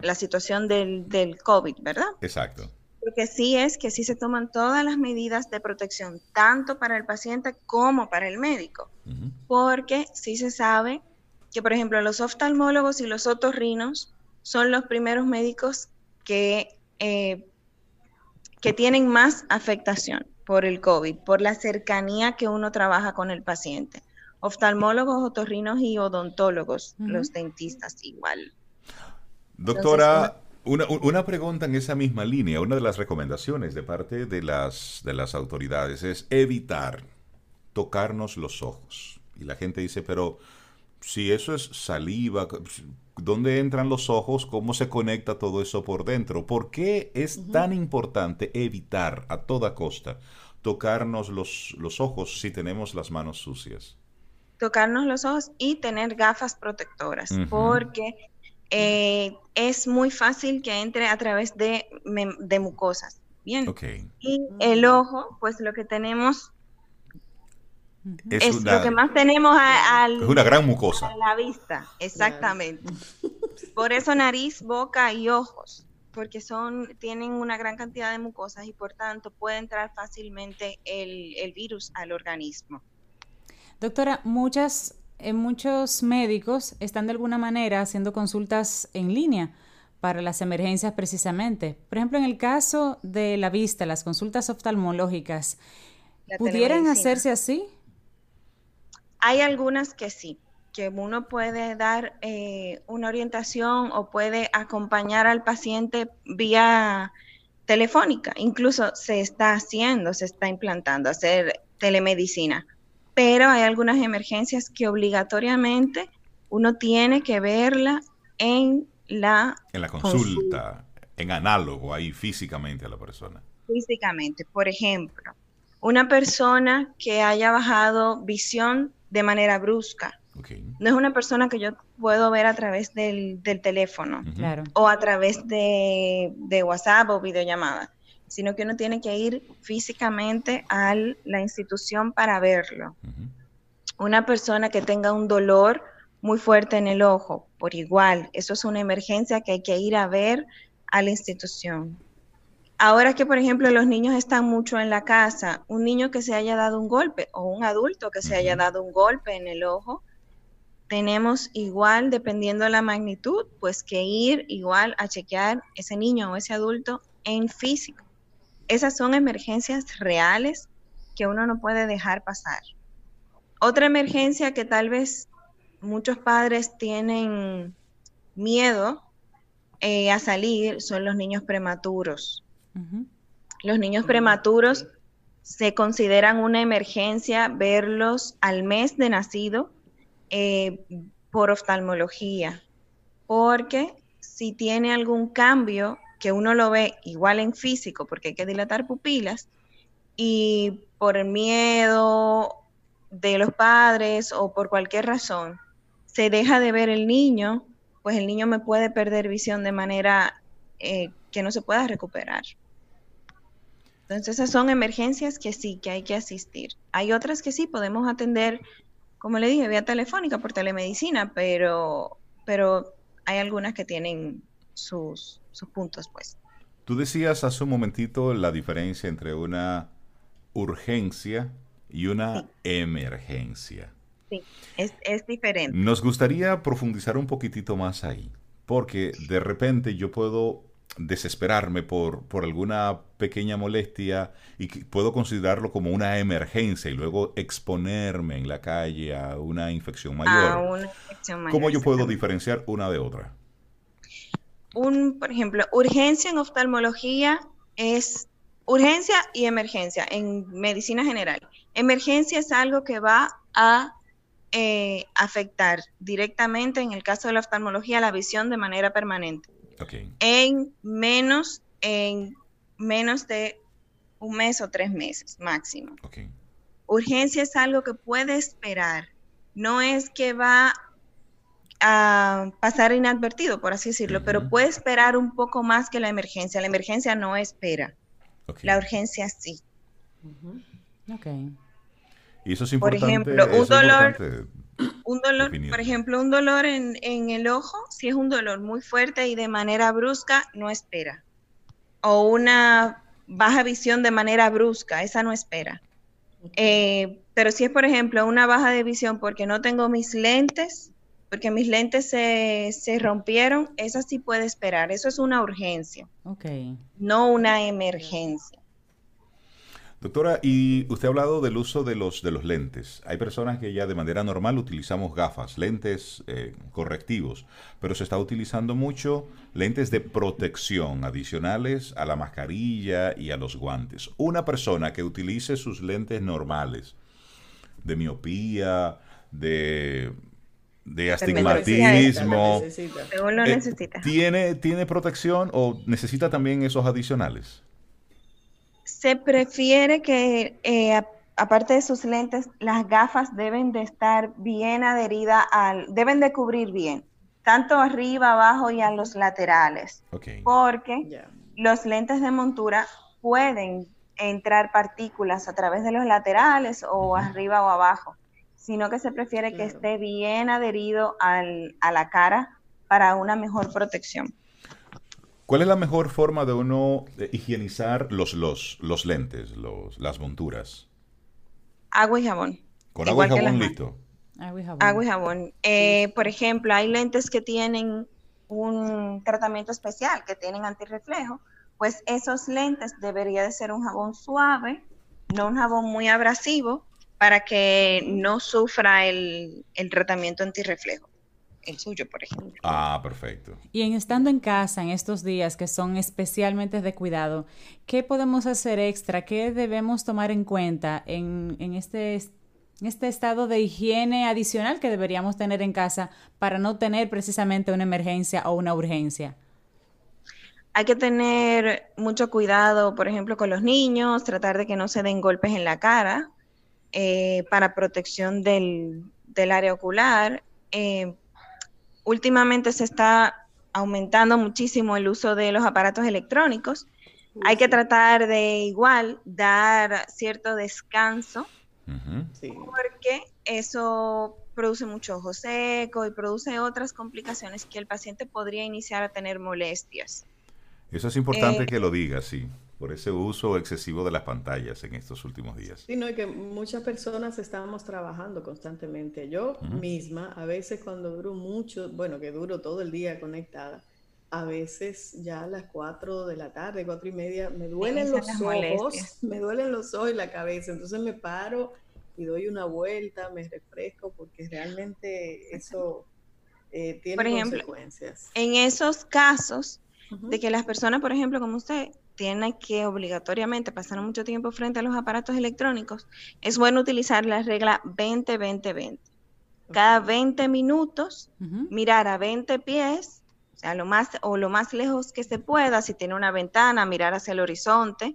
la situación del, del COVID, ¿verdad? Exacto. Porque sí es que sí se toman todas las medidas de protección, tanto para el paciente como para el médico, porque sí se sabe que, por ejemplo, los oftalmólogos y los otorrinos son los primeros médicos que, eh, que tienen más afectación por el COVID, por la cercanía que uno trabaja con el paciente. Oftalmólogos, otorrinos y odontólogos, los dentistas igual. Doctora, una, una, pregunta en esa misma línea. Una de las recomendaciones de parte de las, de las autoridades es evitar tocarnos los ojos. Y la gente dice, pero si eso es saliva, ¿dónde entran los ojos? ¿Cómo se conecta todo eso por dentro? ¿Por qué es tan importante evitar a toda costa tocarnos los, los ojos si tenemos las manos sucias? Tocarnos los ojos y tener gafas protectoras, porque eh, es muy fácil que entre a través de, de mucosas. Bien. Y el ojo, pues lo que tenemos es, lo que más tenemos a, es una gran mucosa. A la vista, exactamente. Por eso nariz, boca y ojos, porque son tienen una gran cantidad de mucosas y por tanto puede entrar fácilmente el, el virus al organismo. Doctora, muchas, eh, muchos médicos están de alguna manera haciendo consultas en línea para las emergencias precisamente. Por ejemplo, en el caso de la vista, las consultas oftalmológicas, ¿pudieran hacerse así? Hay algunas que sí, que uno puede dar eh, una orientación o puede acompañar al paciente vía telefónica. Incluso se está haciendo, se está implantando, hacer telemedicina. Pero hay algunas emergencias que obligatoriamente uno tiene que verla en la, en la consulta. en análogo ahí físicamente a la persona. Físicamente, por ejemplo, una persona que haya bajado visión de manera brusca. No es una persona que yo puedo ver a través del, teléfono o a través de, WhatsApp o videollamada, sino que uno tiene que ir físicamente a la institución para verlo. Una persona que tenga un dolor muy fuerte en el ojo, por igual, eso es una emergencia que hay que ir a ver a la institución. Ahora que, por ejemplo, los niños están mucho en la casa, un niño que se haya dado un golpe o un adulto que se haya dado un golpe en el ojo, tenemos igual, dependiendo de la magnitud, pues que ir igual a chequear ese niño o ese adulto en físico. Esas son emergencias reales que uno no puede dejar pasar. Otra emergencia que tal vez muchos padres tienen miedo eh, a salir son los niños prematuros. Los niños prematuros se consideran una emergencia verlos al mes de nacido eh, por oftalmología, porque si tiene algún cambio que uno lo ve igual en físico, porque hay que dilatar pupilas, y por miedo de los padres o por cualquier razón, se deja de ver el niño, pues el niño me puede perder visión de manera eh, que no se pueda recuperar. Entonces esas son emergencias que sí, que hay que asistir. Hay otras que sí podemos atender, como le dije, vía telefónica, por telemedicina, pero, pero hay algunas que tienen sus, sus puntos, pues. Tú decías hace un momentito la diferencia entre una urgencia y una emergencia. Sí, es, es diferente. Nos gustaría profundizar un poquitito más ahí, porque de repente yo puedo desesperarme por, por alguna pequeña molestia y puedo considerarlo como una emergencia y luego exponerme en la calle a una infección mayor. ¿Cómo yo puedo diferenciar una de otra? Un, por ejemplo, urgencia en oftalmología es urgencia y emergencia en medicina general. Emergencia es algo que va a eh, afectar directamente, en el caso de la oftalmología, la visión de manera permanente en menos, en menos de un mes o tres meses máximo. Urgencia es algo que puede esperar, no es que va a pasar inadvertido, por así decirlo, pero puede esperar un poco más que la emergencia. La emergencia no espera, la urgencia sí. Y eso es importante. Por ejemplo, un dolor, un dolor, por ejemplo, un dolor en, el ojo, si es un dolor muy fuerte y de manera brusca, no espera. O una baja visión de manera brusca, esa no espera. Eh, pero si es, por ejemplo, una baja de visión porque no tengo mis lentes, porque mis lentes se, se rompieron, esa sí puede esperar. Eso es una urgencia. No una emergencia. Doctora, y usted ha hablado del uso de los, de los lentes. Hay personas que ya de manera normal utilizamos gafas, lentes eh, correctivos, pero se está utilizando mucho lentes de protección adicionales a la mascarilla y a los guantes. Una persona que utilice sus lentes normales de miopía, de, de astigmatismo, eh, ¿tiene, ¿tiene protección o necesita también esos adicionales? Se prefiere que, eh, aparte de sus lentes, las gafas deben de estar bien adheridas al, deben de cubrir bien, tanto arriba, abajo y a los laterales. Porque los lentes de montura pueden entrar partículas a través de los laterales o arriba o abajo, sino que se prefiere que esté bien adherido al, a la cara para una mejor protección. ¿Cuál es la mejor forma de uno higienizar los, los, los lentes, los, las monturas? Agua y jabón. ¿Con agua y jabón listo? Agua y jabón. Agua y jabón. Eh, por ejemplo, hay lentes que tienen un tratamiento especial, que tienen antirreflejo, pues esos lentes debería de ser un jabón suave, no un jabón muy abrasivo, para que no sufra el, el tratamiento antirreflejo el suyo, por ejemplo. Ah, perfecto. Y en estando en casa en estos días que son especialmente de cuidado, ¿qué podemos hacer extra? ¿Qué debemos tomar en cuenta en, en este, en este estado de higiene adicional que deberíamos tener en casa para no tener precisamente una emergencia o una urgencia? hay que tener mucho cuidado, por ejemplo, con los niños, tratar de que no se den golpes en la cara eh, para protección del, área ocular. Eh, últimamente se está aumentando muchísimo el uso de los aparatos electrónicos. Hay que tratar de igual dar cierto descanso, porque eso produce mucho ojo seco y produce otras complicaciones que el paciente podría iniciar a tener molestias. Eso es importante eh, que lo diga, sí, por ese uso excesivo de las pantallas en estos últimos días. Sí, no, y que muchas personas estamos trabajando constantemente. Yo misma, a veces cuando duro mucho, bueno, que duro todo el día conectada, a veces ya a las 4 de la tarde, cuatro y media, me duelen los ojos, me duelen los ojos y la cabeza. Entonces me paro y doy una vuelta, me refresco, porque realmente eso eh, tiene por ejemplo, consecuencias. En esos casos de que las personas, por ejemplo, como usted, tienen que obligatoriamente pasar mucho tiempo frente a los aparatos electrónicos, es bueno utilizar la regla 20-20-20. Cada 20 minutos, mirar a 20 pies o sea, lo más o lo más lejos que se pueda, si tiene una ventana, mirar hacia el horizonte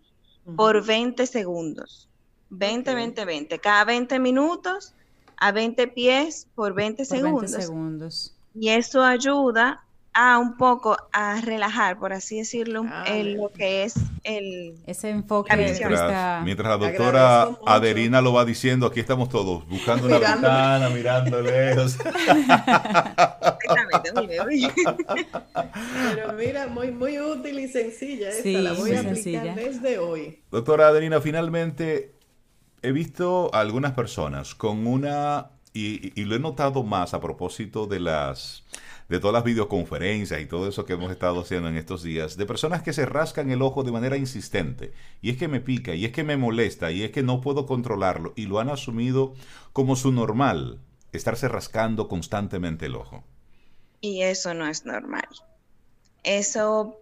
por 20 segundos. 20, 20, 20. Cada 20 minutos a 20 pies por 20 segundos. 20 segundos. Y eso ayuda a un poco a relajar, por así decirlo, ah, lo que es el ese enfoque. Mientras, mientras, la doctora Aderina lo va diciendo, aquí estamos todos buscando una ventana, mirando lejos. Pero mira, muy, muy útil y sencilla esta, la voy a aplicar desde hoy. Doctora Aderina, finalmente he visto a algunas personas con una, y lo he notado más a propósito de las de todas las videoconferencias y todo eso que hemos estado haciendo en estos días, de personas que se rascan el ojo de manera insistente. Y es que me pica, y es que me molesta, y es que no puedo controlarlo, y lo han asumido como su normal, estarse rascando constantemente el ojo. Y eso no es normal. Eso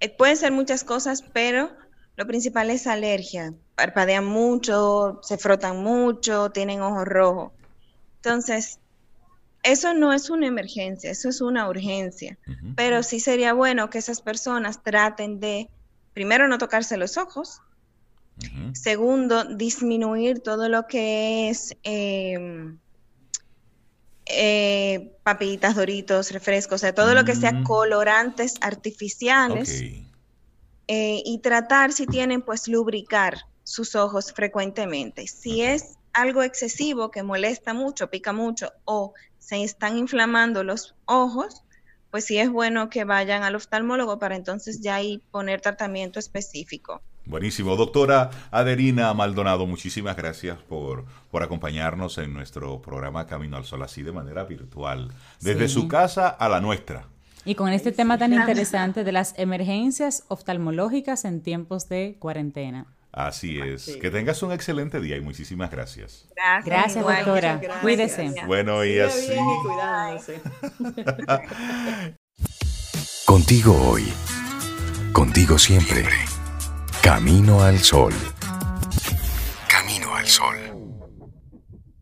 eh, puede ser muchas cosas, pero lo principal es alergia. Parpadean mucho, se frotan mucho, tienen ojos rojos. Entonces, eso no es una emergencia, eso es una urgencia, pero sí sería bueno que esas personas traten de, primero, no tocarse los ojos, segundo, disminuir todo lo que es em, eh, papitas, doritos, refrescos, o sea, todo lo que sea colorantes artificiales eh, y tratar, si tienen, pues lubricar sus ojos frecuentemente. Si es algo excesivo que molesta mucho, pica mucho o se están inflamando los ojos, pues sí es bueno que vayan al oftalmólogo para entonces ya ahí poner tratamiento específico. Buenísimo. Doctora Aderina Maldonado, muchísimas gracias por, por acompañarnos en nuestro programa Camino al Sol, así de manera virtual, desde su casa a la nuestra. Y con este tema tan interesante de las emergencias oftalmológicas en tiempos de cuarentena. Así es. Que tengas un excelente día y muchísimas gracias. Gracias, doctora. Cuídese. Bueno, y así. Contigo hoy. Contigo siempre. Camino al sol. Camino al sol.